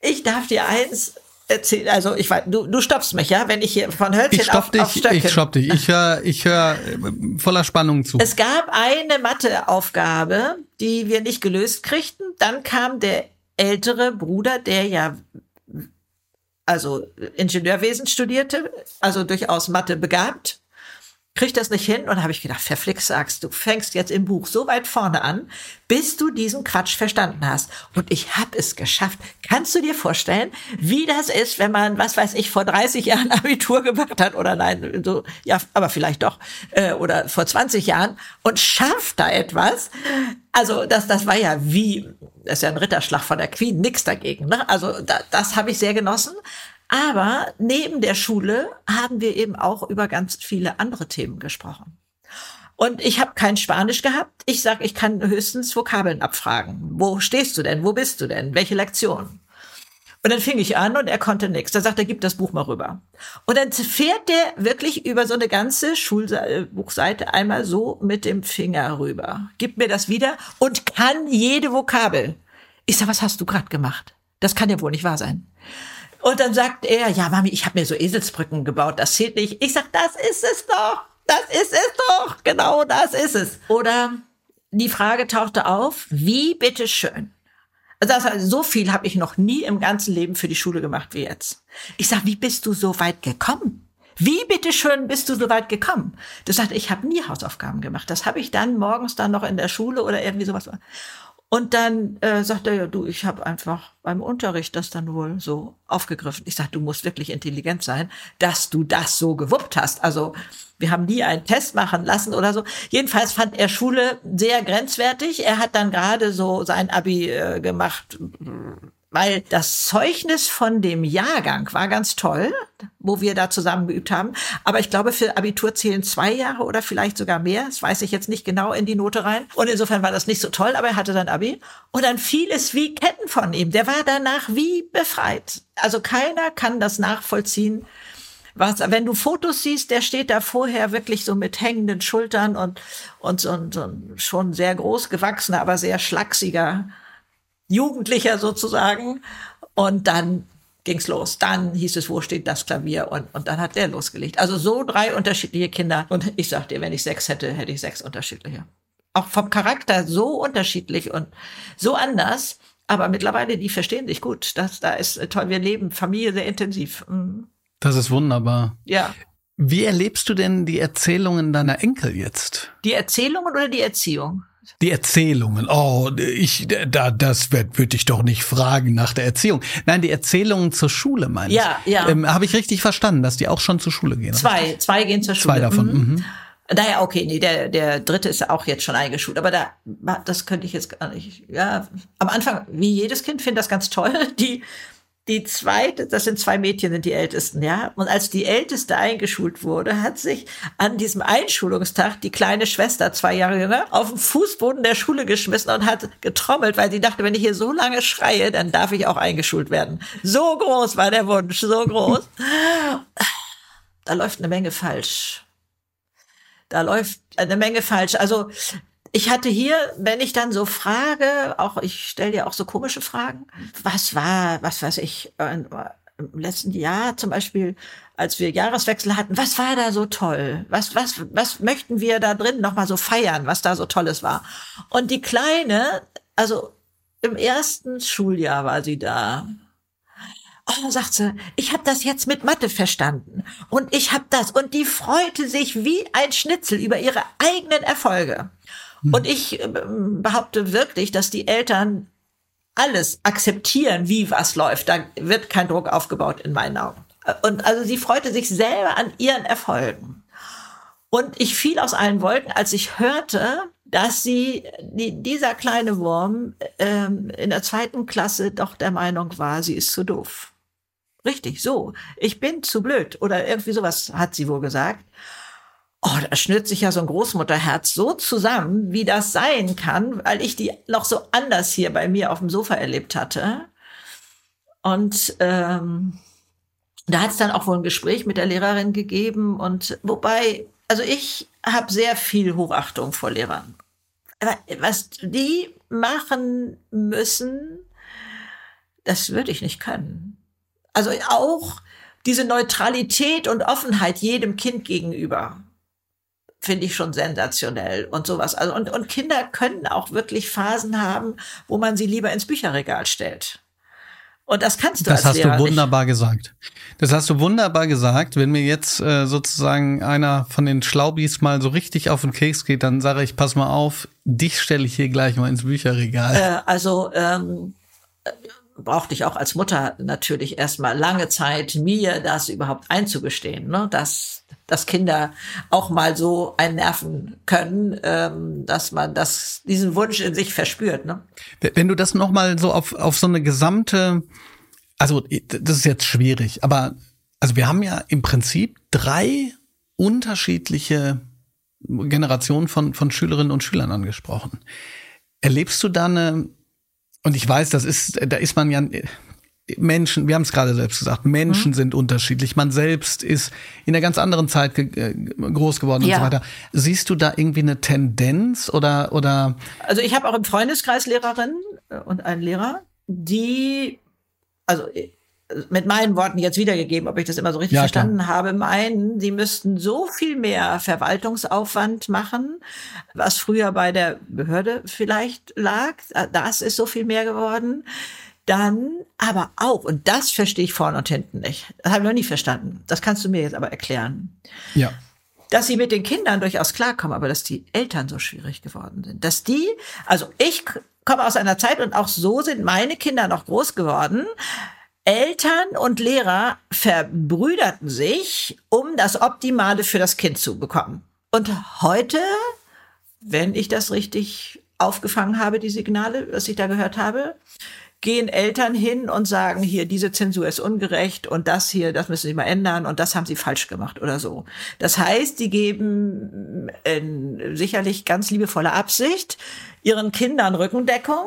Ich darf dir eins erzähl, also ich weiß, du, du stoppst mich, ja, wenn ich hier von Hölzchen ich stopp auf, dich, auf Stöcken. Ich stopp dich. Ich höre ich hör äh, voller Spannung zu. Es gab eine Matheaufgabe, die wir nicht gelöst kriegten. Dann kam der ältere Bruder, der ja also Ingenieurwesen studierte, also durchaus Mathe begabt, kriegt das nicht hin und habe ich gedacht, verflixt sagst du, fängst jetzt im Buch so weit vorne an, bis du diesen Quatsch verstanden hast. Und ich habe es geschafft. Kannst du dir vorstellen, wie das ist, wenn man, was weiß ich, vor 30 Jahren [LAUGHS] Abitur gemacht hat oder nein, so, ja, aber vielleicht doch, äh, oder vor 20 Jahren und schafft da etwas. Also das, das war ja wie, das ist ja ein Ritterschlag von der Queen, nix dagegen. Ne? Also da, das habe ich sehr genossen. Aber neben der Schule haben wir eben auch über ganz viele andere Themen gesprochen. Und ich habe kein Spanisch gehabt. Ich sag, ich kann höchstens Vokabeln abfragen. Wo stehst du denn? Wo bist du denn? Welche Lektion? Und dann fing ich an und er konnte nichts. Da sagt er, gib das Buch mal rüber. Und dann fährt der wirklich über so eine ganze Schulbuchseite einmal so mit dem Finger rüber. Gibt mir das wieder und kann jede Vokabel. Ich sag, was hast du gerade gemacht? Das kann ja wohl nicht wahr sein. Und dann sagt er, ja, Mami, ich habe mir so Eselsbrücken gebaut, das zählt nicht. Ich sag, das ist es doch. Das ist es doch. Genau das ist es. Oder die Frage tauchte auf, wie bitteschön. Also so viel habe ich noch nie im ganzen Leben für die Schule gemacht wie jetzt. Ich sag, wie bist du so weit gekommen? Wie bitteschön bist du so weit gekommen? Du sagst, ich habe nie Hausaufgaben gemacht. Das habe ich dann morgens dann noch in der Schule oder irgendwie sowas. Und dann äh, sagt er, ja, du, ich habe einfach beim Unterricht das dann wohl so aufgegriffen. Ich sage, du musst wirklich intelligent sein, dass du das so gewuppt hast. Also wir haben nie einen Test machen lassen oder so. Jedenfalls fand er Schule sehr grenzwertig. Er hat dann gerade so sein Abi äh, gemacht weil das Zeugnis von dem Jahrgang war ganz toll, wo wir da zusammen geübt haben. Aber ich glaube, für Abitur zählen zwei Jahre oder vielleicht sogar mehr. Das weiß ich jetzt nicht genau in die Note rein. Und insofern war das nicht so toll, aber er hatte sein Abi. Und dann fiel es wie Ketten von ihm. Der war danach wie befreit. Also keiner kann das nachvollziehen. Was, wenn du Fotos siehst, der steht da vorher wirklich so mit hängenden Schultern und, und so, und so ein schon sehr groß gewachsener, aber sehr schlachsiger Jugendlicher sozusagen. Und dann ging's los. Dann hieß es, wo steht das Klavier? Und, und dann hat der losgelegt. Also so drei unterschiedliche Kinder. Und ich sag dir, wenn ich sechs hätte, hätte ich sechs unterschiedliche. Auch vom Charakter so unterschiedlich und so anders. Aber mittlerweile, die verstehen sich gut. Das, da ist toll. Wir leben Familie sehr intensiv. Mhm. Das ist wunderbar. Ja. Wie erlebst du denn die Erzählungen deiner Enkel jetzt? Die Erzählungen oder die Erziehung? Die Erzählungen. Oh, ich, da, das würde ich doch nicht fragen nach der Erziehung. Nein, die Erzählungen zur Schule meine ich. Ja, ja. Ähm, Habe ich richtig verstanden, dass die auch schon zur Schule gehen? Zwei, richtig? zwei gehen zur Schule. Zwei davon. Mhm. Mhm. Naja, okay, nee, der, der dritte ist auch jetzt schon eingeschult, aber da, das könnte ich jetzt gar nicht, ja, am Anfang, wie jedes Kind, finde das ganz toll, [LAUGHS] die, die zweite, das sind zwei Mädchen, die ältesten, ja. Und als die älteste eingeschult wurde, hat sich an diesem Einschulungstag die kleine Schwester, zwei Jahre jünger, auf den Fußboden der Schule geschmissen und hat getrommelt, weil sie dachte, wenn ich hier so lange schreie, dann darf ich auch eingeschult werden. So groß war der Wunsch, so groß. Da läuft eine Menge falsch. Da läuft eine Menge falsch. Also ich hatte hier, wenn ich dann so frage, auch ich stelle dir auch so komische Fragen, was war, was weiß ich, im letzten Jahr zum Beispiel, als wir Jahreswechsel hatten, was war da so toll? Was, was, was möchten wir da drin nochmal so feiern, was da so Tolles war? Und die Kleine, also im ersten Schuljahr war sie da. Oh, sagt sie, ich habe das jetzt mit Mathe verstanden und ich habe das und die freute sich wie ein Schnitzel über ihre eigenen Erfolge. Und ich äh, behaupte wirklich, dass die Eltern alles akzeptieren, wie was läuft. Da wird kein Druck aufgebaut in meinen Augen. Und also sie freute sich selber an ihren Erfolgen. Und ich fiel aus allen Wolken, als ich hörte, dass sie, die, dieser kleine Wurm ähm, in der zweiten Klasse doch der Meinung war, sie ist zu doof. Richtig, so. Ich bin zu blöd oder irgendwie sowas hat sie wohl gesagt. Oh, da schnürt sich ja so ein Großmutterherz so zusammen, wie das sein kann, weil ich die noch so anders hier bei mir auf dem Sofa erlebt hatte. Und ähm, da hat es dann auch wohl ein Gespräch mit der Lehrerin gegeben. Und wobei, also ich habe sehr viel Hochachtung vor Lehrern. Aber was die machen müssen, das würde ich nicht können. Also auch diese Neutralität und Offenheit jedem Kind gegenüber finde ich schon sensationell und sowas. Also und, und Kinder können auch wirklich Phasen haben, wo man sie lieber ins Bücherregal stellt. Und das kannst du das als Lehrer hast du wunderbar nicht. gesagt. Das hast du wunderbar gesagt. Das hast du wunderbar gesagt. Wenn mir jetzt äh, sozusagen einer von den Schlaubis mal so richtig auf den Keks geht, dann sage ich, pass mal auf, dich stelle ich hier gleich mal ins Bücherregal. Äh, also ähm, brauchte ich auch als Mutter natürlich erstmal lange Zeit, mir das überhaupt einzugestehen, ne? dass, dass Kinder auch mal so einen nerven können, ähm, dass man das, diesen Wunsch in sich verspürt. Ne? Wenn du das nochmal so auf, auf so eine gesamte, also das ist jetzt schwierig, aber also wir haben ja im Prinzip drei unterschiedliche Generationen von, von Schülerinnen und Schülern angesprochen. Erlebst du da eine und ich weiß, das ist, da ist man ja Menschen, wir haben es gerade selbst gesagt, Menschen mhm. sind unterschiedlich. Man selbst ist in einer ganz anderen Zeit ge äh, groß geworden ja. und so weiter. Siehst du da irgendwie eine Tendenz oder oder? Also ich habe auch im Freundeskreis Lehrerinnen äh, und einen Lehrer, die also äh, mit meinen Worten jetzt wiedergegeben, ob ich das immer so richtig ja, verstanden klar. habe, meinen, sie müssten so viel mehr Verwaltungsaufwand machen, was früher bei der Behörde vielleicht lag. Das ist so viel mehr geworden. Dann aber auch, und das verstehe ich vorne und hinten nicht. Das habe ich noch nie verstanden. Das kannst du mir jetzt aber erklären. Ja. Dass sie mit den Kindern durchaus klarkommen, aber dass die Eltern so schwierig geworden sind. Dass die, also ich komme aus einer Zeit und auch so sind meine Kinder noch groß geworden, Eltern und Lehrer verbrüderten sich, um das Optimale für das Kind zu bekommen. Und heute, wenn ich das richtig aufgefangen habe, die Signale, was ich da gehört habe, gehen Eltern hin und sagen, hier, diese Zensur ist ungerecht und das hier, das müssen Sie mal ändern und das haben Sie falsch gemacht oder so. Das heißt, die geben in sicherlich ganz liebevoller Absicht ihren Kindern Rückendeckung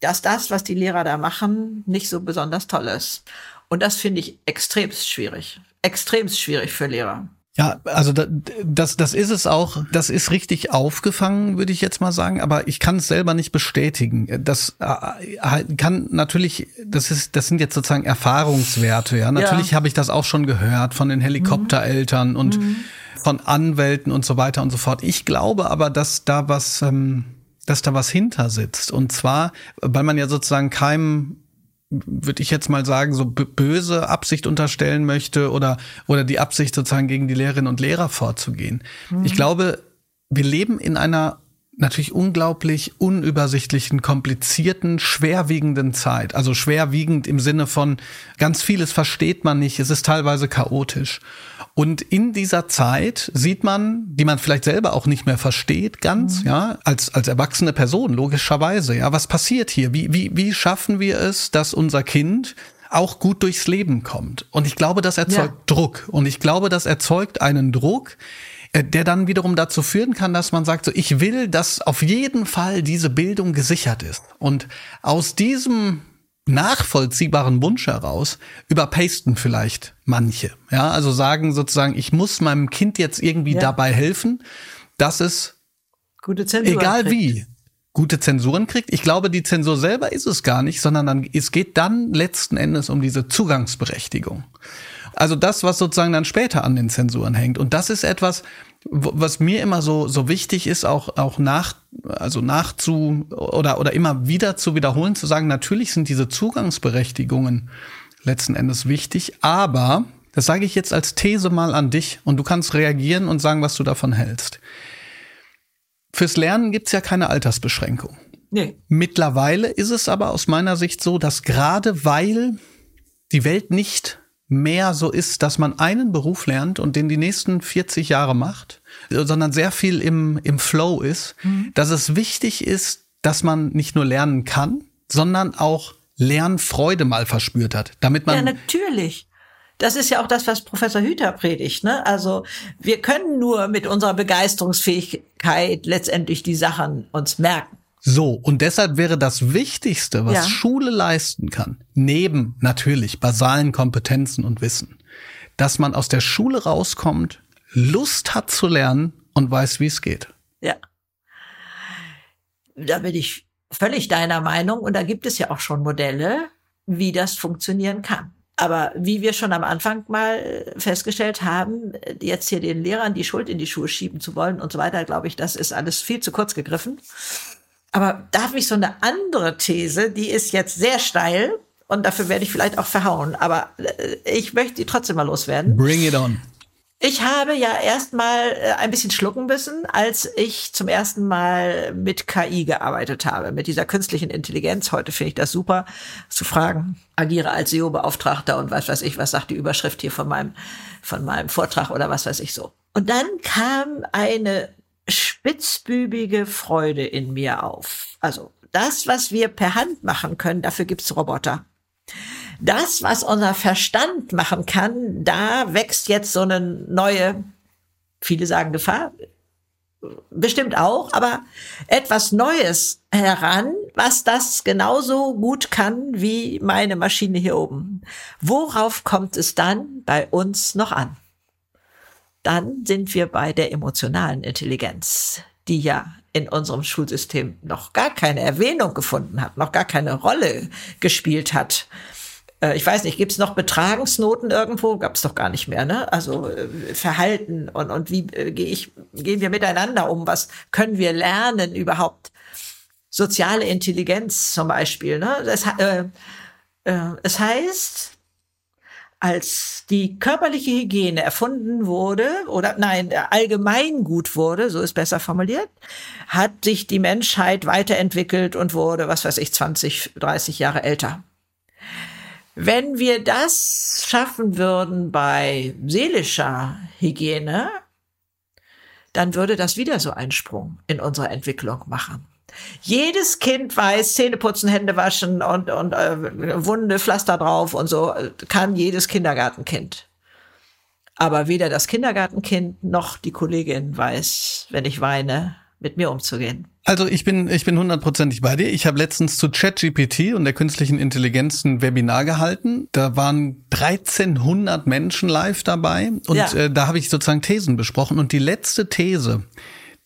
dass das, was die Lehrer da machen, nicht so besonders toll ist. Und das finde ich extremst schwierig. Extremst schwierig für Lehrer. Ja, also das, das ist es auch, das ist richtig aufgefangen, würde ich jetzt mal sagen, aber ich kann es selber nicht bestätigen. Das äh, kann natürlich, das ist, das sind jetzt sozusagen Erfahrungswerte, ja. Natürlich ja. habe ich das auch schon gehört von den Helikoptereltern mhm. und mhm. von Anwälten und so weiter und so fort. Ich glaube aber, dass da was, ähm, dass da was hinter sitzt. Und zwar, weil man ja sozusagen keinem würde ich jetzt mal sagen, so böse Absicht unterstellen möchte oder, oder die Absicht sozusagen gegen die Lehrerinnen und Lehrer vorzugehen. Mhm. Ich glaube, wir leben in einer natürlich unglaublich unübersichtlichen, komplizierten, schwerwiegenden Zeit. Also schwerwiegend im Sinne von ganz vieles versteht man nicht, es ist teilweise chaotisch. Und in dieser Zeit sieht man, die man vielleicht selber auch nicht mehr versteht, ganz, mhm. ja, als, als erwachsene Person, logischerweise, ja, was passiert hier? Wie, wie, wie schaffen wir es, dass unser Kind auch gut durchs Leben kommt? Und ich glaube, das erzeugt ja. Druck. Und ich glaube, das erzeugt einen Druck, der dann wiederum dazu führen kann, dass man sagt, so ich will, dass auf jeden Fall diese Bildung gesichert ist. Und aus diesem nachvollziehbaren Wunsch heraus überpasten vielleicht manche. Ja, also sagen sozusagen, ich muss meinem Kind jetzt irgendwie ja. dabei helfen, dass es gute Zensuren egal kriegt. wie gute Zensuren kriegt. Ich glaube, die Zensur selber ist es gar nicht, sondern dann, es geht dann letzten Endes um diese Zugangsberechtigung. Also das, was sozusagen dann später an den Zensuren hängt. Und das ist etwas, was mir immer so so wichtig ist, auch auch nach also nachzu oder oder immer wieder zu wiederholen, zu sagen, natürlich sind diese Zugangsberechtigungen letzten Endes wichtig, aber das sage ich jetzt als These mal an dich und du kannst reagieren und sagen, was du davon hältst. Fürs Lernen gibt's ja keine Altersbeschränkung. Nee. Mittlerweile ist es aber aus meiner Sicht so, dass gerade weil die Welt nicht mehr so ist, dass man einen Beruf lernt und den die nächsten 40 Jahre macht, sondern sehr viel im, im Flow ist, mhm. dass es wichtig ist, dass man nicht nur lernen kann, sondern auch Lernfreude mal verspürt hat, damit man. Ja, natürlich. Das ist ja auch das, was Professor Hüter predigt. Ne? Also wir können nur mit unserer Begeisterungsfähigkeit letztendlich die Sachen uns merken. So, und deshalb wäre das Wichtigste, was ja. Schule leisten kann, neben natürlich basalen Kompetenzen und Wissen, dass man aus der Schule rauskommt, Lust hat zu lernen und weiß, wie es geht. Ja. Da bin ich völlig deiner Meinung und da gibt es ja auch schon Modelle, wie das funktionieren kann. Aber wie wir schon am Anfang mal festgestellt haben, jetzt hier den Lehrern die Schuld in die Schuhe schieben zu wollen und so weiter, glaube ich, das ist alles viel zu kurz gegriffen. Aber da habe ich so eine andere These, die ist jetzt sehr steil und dafür werde ich vielleicht auch verhauen. Aber äh, ich möchte die trotzdem mal loswerden. Bring it on. Ich habe ja erstmal äh, ein bisschen schlucken müssen, als ich zum ersten Mal mit KI gearbeitet habe, mit dieser künstlichen Intelligenz. Heute finde ich das super, zu fragen, agiere als SEO-Beauftragter und was weiß ich, was sagt die Überschrift hier von meinem, von meinem Vortrag oder was weiß ich so. Und dann kam eine spitzbübige Freude in mir auf. Also das, was wir per Hand machen können, dafür gibt's Roboter. Das, was unser Verstand machen kann, da wächst jetzt so eine neue, viele sagen Gefahr, bestimmt auch, aber etwas Neues heran, was das genauso gut kann wie meine Maschine hier oben. Worauf kommt es dann bei uns noch an? Dann sind wir bei der emotionalen Intelligenz, die ja in unserem Schulsystem noch gar keine Erwähnung gefunden hat, noch gar keine Rolle gespielt hat. Äh, ich weiß nicht, gibt es noch Betragensnoten irgendwo? Gab es doch gar nicht mehr, ne? Also äh, Verhalten und, und wie äh, gehe ich, gehen wir miteinander um? Was können wir lernen überhaupt? Soziale Intelligenz zum Beispiel, ne? Das, äh, äh, es heißt, als die körperliche Hygiene erfunden wurde, oder nein, allgemein gut wurde, so ist besser formuliert, hat sich die Menschheit weiterentwickelt und wurde, was weiß ich, 20, 30 Jahre älter. Wenn wir das schaffen würden bei seelischer Hygiene, dann würde das wieder so einen Sprung in unserer Entwicklung machen. Jedes Kind weiß, Zähne putzen, Hände waschen und, und äh, Wunde, Pflaster drauf und so, kann jedes Kindergartenkind. Aber weder das Kindergartenkind noch die Kollegin weiß, wenn ich weine, mit mir umzugehen. Also ich bin ich bin hundertprozentig bei dir. Ich habe letztens zu ChatGPT und der künstlichen Intelligenz ein Webinar gehalten. Da waren 1300 Menschen live dabei und ja. äh, da habe ich sozusagen Thesen besprochen und die letzte These,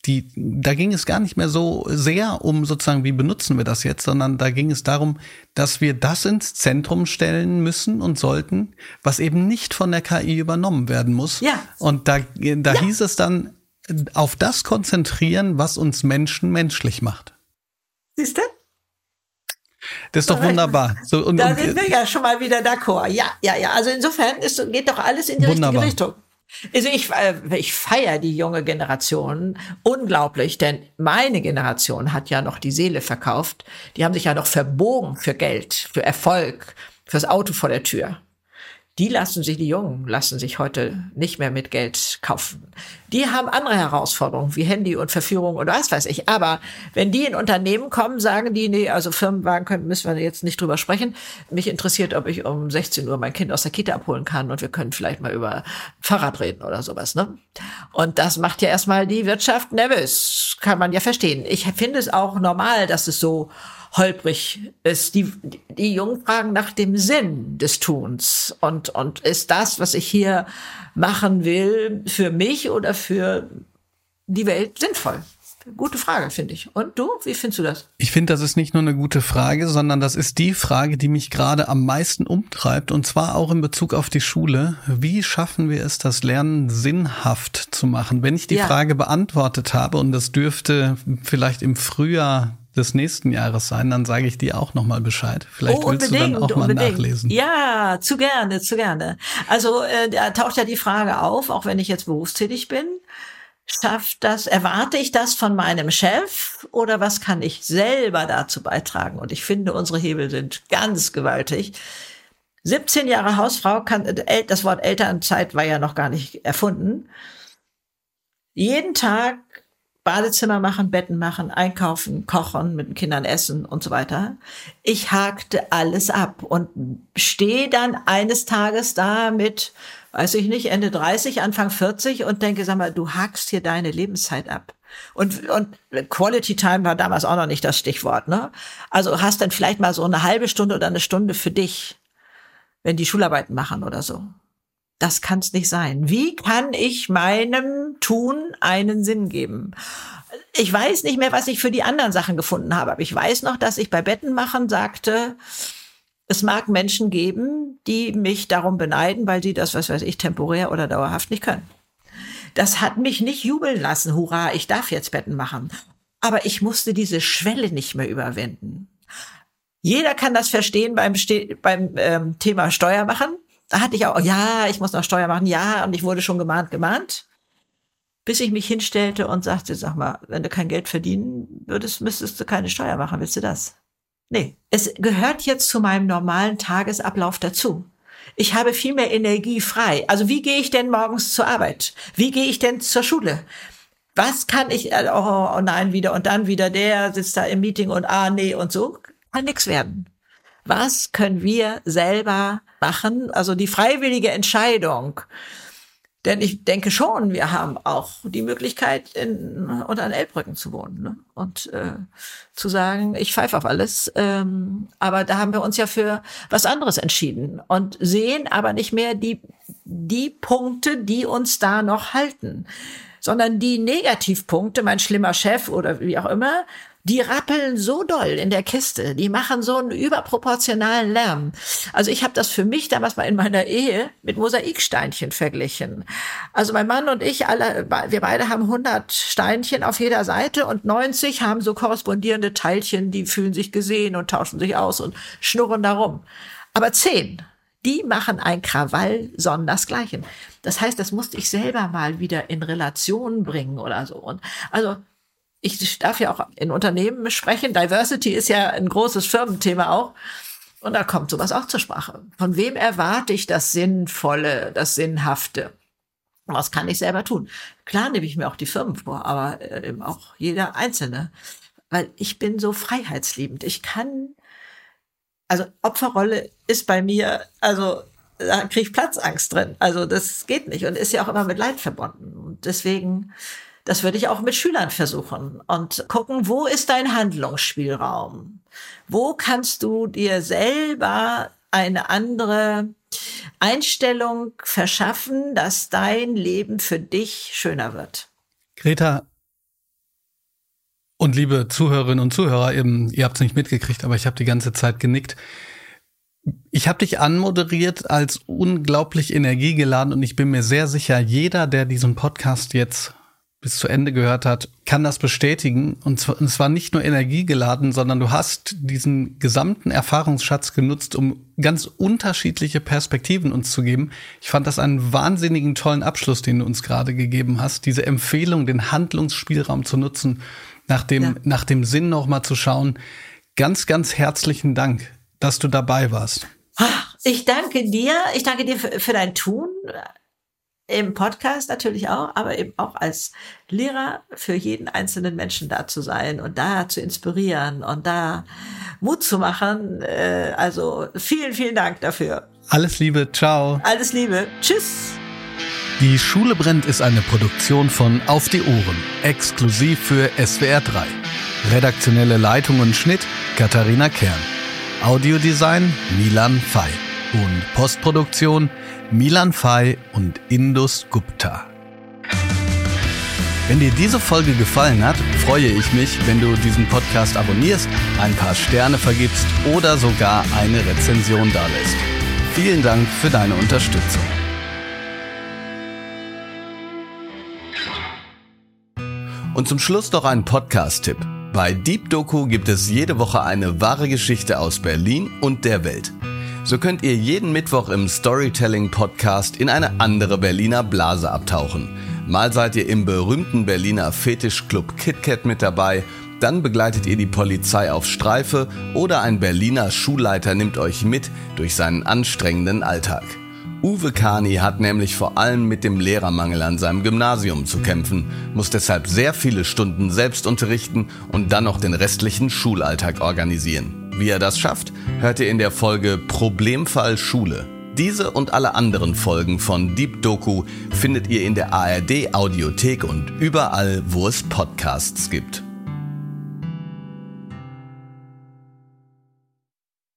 die, da ging es gar nicht mehr so sehr um sozusagen, wie benutzen wir das jetzt, sondern da ging es darum, dass wir das ins Zentrum stellen müssen und sollten, was eben nicht von der KI übernommen werden muss. Ja. Und da, da ja. hieß es dann, auf das konzentrieren, was uns Menschen menschlich macht. Siehst du? Das ist doch wunderbar. So, und, da sind wir ja schon mal wieder d'accord. Ja, ja, ja. Also insofern ist, geht doch alles in die wunderbar. richtige Richtung. Also ich, äh, ich feiere die junge Generation unglaublich, denn meine Generation hat ja noch die Seele verkauft. Die haben sich ja noch verbogen für Geld, für Erfolg, fürs Auto vor der Tür. Die lassen sich, die Jungen lassen sich heute nicht mehr mit Geld kaufen. Die haben andere Herausforderungen wie Handy und Verführung und was weiß ich. Aber wenn die in Unternehmen kommen, sagen die, nee, also Firmenwagen können, müssen wir jetzt nicht drüber sprechen. Mich interessiert, ob ich um 16 Uhr mein Kind aus der Kita abholen kann und wir können vielleicht mal über Fahrrad reden oder sowas, ne? Und das macht ja erstmal die Wirtschaft nervös. Kann man ja verstehen. Ich finde es auch normal, dass es so holprig ist. Die, die Jungen fragen nach dem Sinn des Tuns. Und, und ist das, was ich hier machen will, für mich oder für die Welt sinnvoll? Gute Frage, finde ich. Und du, wie findest du das? Ich finde, das ist nicht nur eine gute Frage, sondern das ist die Frage, die mich gerade am meisten umtreibt. Und zwar auch in Bezug auf die Schule. Wie schaffen wir es, das Lernen sinnhaft zu machen? Wenn ich die ja. Frage beantwortet habe, und das dürfte vielleicht im Frühjahr des nächsten Jahres sein, dann sage ich dir auch nochmal Bescheid. Vielleicht oh, willst du dann auch mal unbedingt. nachlesen. Ja, zu gerne, zu gerne. Also äh, da taucht ja die Frage auf, auch wenn ich jetzt berufstätig bin, schafft das, erwarte ich das von meinem Chef oder was kann ich selber dazu beitragen? Und ich finde, unsere Hebel sind ganz gewaltig. 17 Jahre Hausfrau kann, äh, das Wort Elternzeit war ja noch gar nicht erfunden. Jeden Tag Badezimmer machen, Betten machen, einkaufen, kochen, mit den Kindern essen und so weiter. Ich hakte alles ab und stehe dann eines Tages da mit, weiß ich nicht, Ende 30, Anfang 40 und denke, sag mal, du hakst hier deine Lebenszeit ab. Und, und Quality Time war damals auch noch nicht das Stichwort, ne? Also hast dann vielleicht mal so eine halbe Stunde oder eine Stunde für dich, wenn die Schularbeiten machen oder so. Das kann es nicht sein. Wie kann ich meinem Tun einen Sinn geben? Ich weiß nicht mehr, was ich für die anderen Sachen gefunden habe, aber ich weiß noch, dass ich bei Bettenmachen sagte, es mag Menschen geben, die mich darum beneiden, weil sie das, was weiß ich, temporär oder dauerhaft nicht können. Das hat mich nicht jubeln lassen, hurra, ich darf jetzt Betten machen. Aber ich musste diese Schwelle nicht mehr überwinden. Jeder kann das verstehen beim, Ste beim ähm, Thema Steuer machen. Da hatte ich auch, ja, ich muss noch Steuer machen, ja, und ich wurde schon gemahnt, gemahnt. Bis ich mich hinstellte und sagte, sag mal, wenn du kein Geld verdienen würdest, müsstest du keine Steuer machen. Willst du das? Nee, es gehört jetzt zu meinem normalen Tagesablauf dazu. Ich habe viel mehr Energie frei. Also wie gehe ich denn morgens zur Arbeit? Wie gehe ich denn zur Schule? Was kann ich, äh, oh, oh nein, wieder und dann wieder der sitzt da im Meeting und ah, nee und so. Kann nix werden. Was können wir selber machen? Also die freiwillige Entscheidung denn ich denke schon, wir haben auch die Möglichkeit, in, unter den Elbbrücken zu wohnen ne? und äh, zu sagen, ich pfeife auf alles. Ähm, aber da haben wir uns ja für was anderes entschieden und sehen aber nicht mehr die, die Punkte, die uns da noch halten, sondern die Negativpunkte, mein schlimmer Chef oder wie auch immer, die rappeln so doll in der Kiste, die machen so einen überproportionalen Lärm. Also ich habe das für mich damals mal in meiner Ehe mit Mosaiksteinchen verglichen. Also mein Mann und ich, alle, wir beide haben 100 Steinchen auf jeder Seite und 90 haben so korrespondierende Teilchen, die fühlen sich gesehen und tauschen sich aus und schnurren darum. Aber 10, die machen ein Krawall sondersgleichen. Das heißt, das musste ich selber mal wieder in Relation bringen oder so. Und also ich darf ja auch in Unternehmen sprechen. Diversity ist ja ein großes Firmenthema auch. Und da kommt sowas auch zur Sprache. Von wem erwarte ich das Sinnvolle, das Sinnhafte? Was kann ich selber tun? Klar nehme ich mir auch die Firmen vor, aber äh, eben auch jeder Einzelne. Weil ich bin so freiheitsliebend. Ich kann, also Opferrolle ist bei mir, also da kriege ich Platzangst drin. Also das geht nicht und ist ja auch immer mit Leid verbunden. Und deswegen das würde ich auch mit Schülern versuchen und gucken, wo ist dein Handlungsspielraum? Wo kannst du dir selber eine andere Einstellung verschaffen, dass dein Leben für dich schöner wird? Greta, und liebe Zuhörerinnen und Zuhörer, eben, ihr habt es nicht mitgekriegt, aber ich habe die ganze Zeit genickt. Ich habe dich anmoderiert als unglaublich energiegeladen und ich bin mir sehr sicher, jeder, der diesen Podcast jetzt bis zu Ende gehört hat, kann das bestätigen. Und zwar, nicht nur energiegeladen, sondern du hast diesen gesamten Erfahrungsschatz genutzt, um ganz unterschiedliche Perspektiven uns zu geben. Ich fand das einen wahnsinnigen tollen Abschluss, den du uns gerade gegeben hast. Diese Empfehlung, den Handlungsspielraum zu nutzen, nach dem, ja. nach dem Sinn nochmal zu schauen. Ganz, ganz herzlichen Dank, dass du dabei warst. Ich danke dir. Ich danke dir für, für dein Tun im Podcast natürlich auch, aber eben auch als Lehrer für jeden einzelnen Menschen da zu sein und da zu inspirieren und da Mut zu machen. Äh, also vielen, vielen Dank dafür. Alles Liebe, ciao. Alles Liebe, tschüss. Die Schule brennt ist eine Produktion von Auf die Ohren, exklusiv für SWR 3. Redaktionelle Leitung und Schnitt Katharina Kern. Audiodesign Milan Fei und Postproduktion Milan Fay und Indus Gupta. Wenn dir diese Folge gefallen hat, freue ich mich, wenn du diesen Podcast abonnierst, ein paar Sterne vergibst oder sogar eine Rezension dalässt. Vielen Dank für deine Unterstützung. Und zum Schluss noch ein Podcast-Tipp. Bei Deep Doku gibt es jede Woche eine wahre Geschichte aus Berlin und der Welt. So könnt ihr jeden Mittwoch im Storytelling Podcast in eine andere Berliner Blase abtauchen. Mal seid ihr im berühmten Berliner Fetischclub KitKat mit dabei, dann begleitet ihr die Polizei auf Streife oder ein Berliner Schulleiter nimmt euch mit durch seinen anstrengenden Alltag. Uwe Kani hat nämlich vor allem mit dem Lehrermangel an seinem Gymnasium zu kämpfen, muss deshalb sehr viele Stunden selbst unterrichten und dann noch den restlichen Schulalltag organisieren. Wie er das schafft, hört ihr in der Folge Problemfall Schule. Diese und alle anderen Folgen von Deep Doku findet ihr in der ARD Audiothek und überall, wo es Podcasts gibt.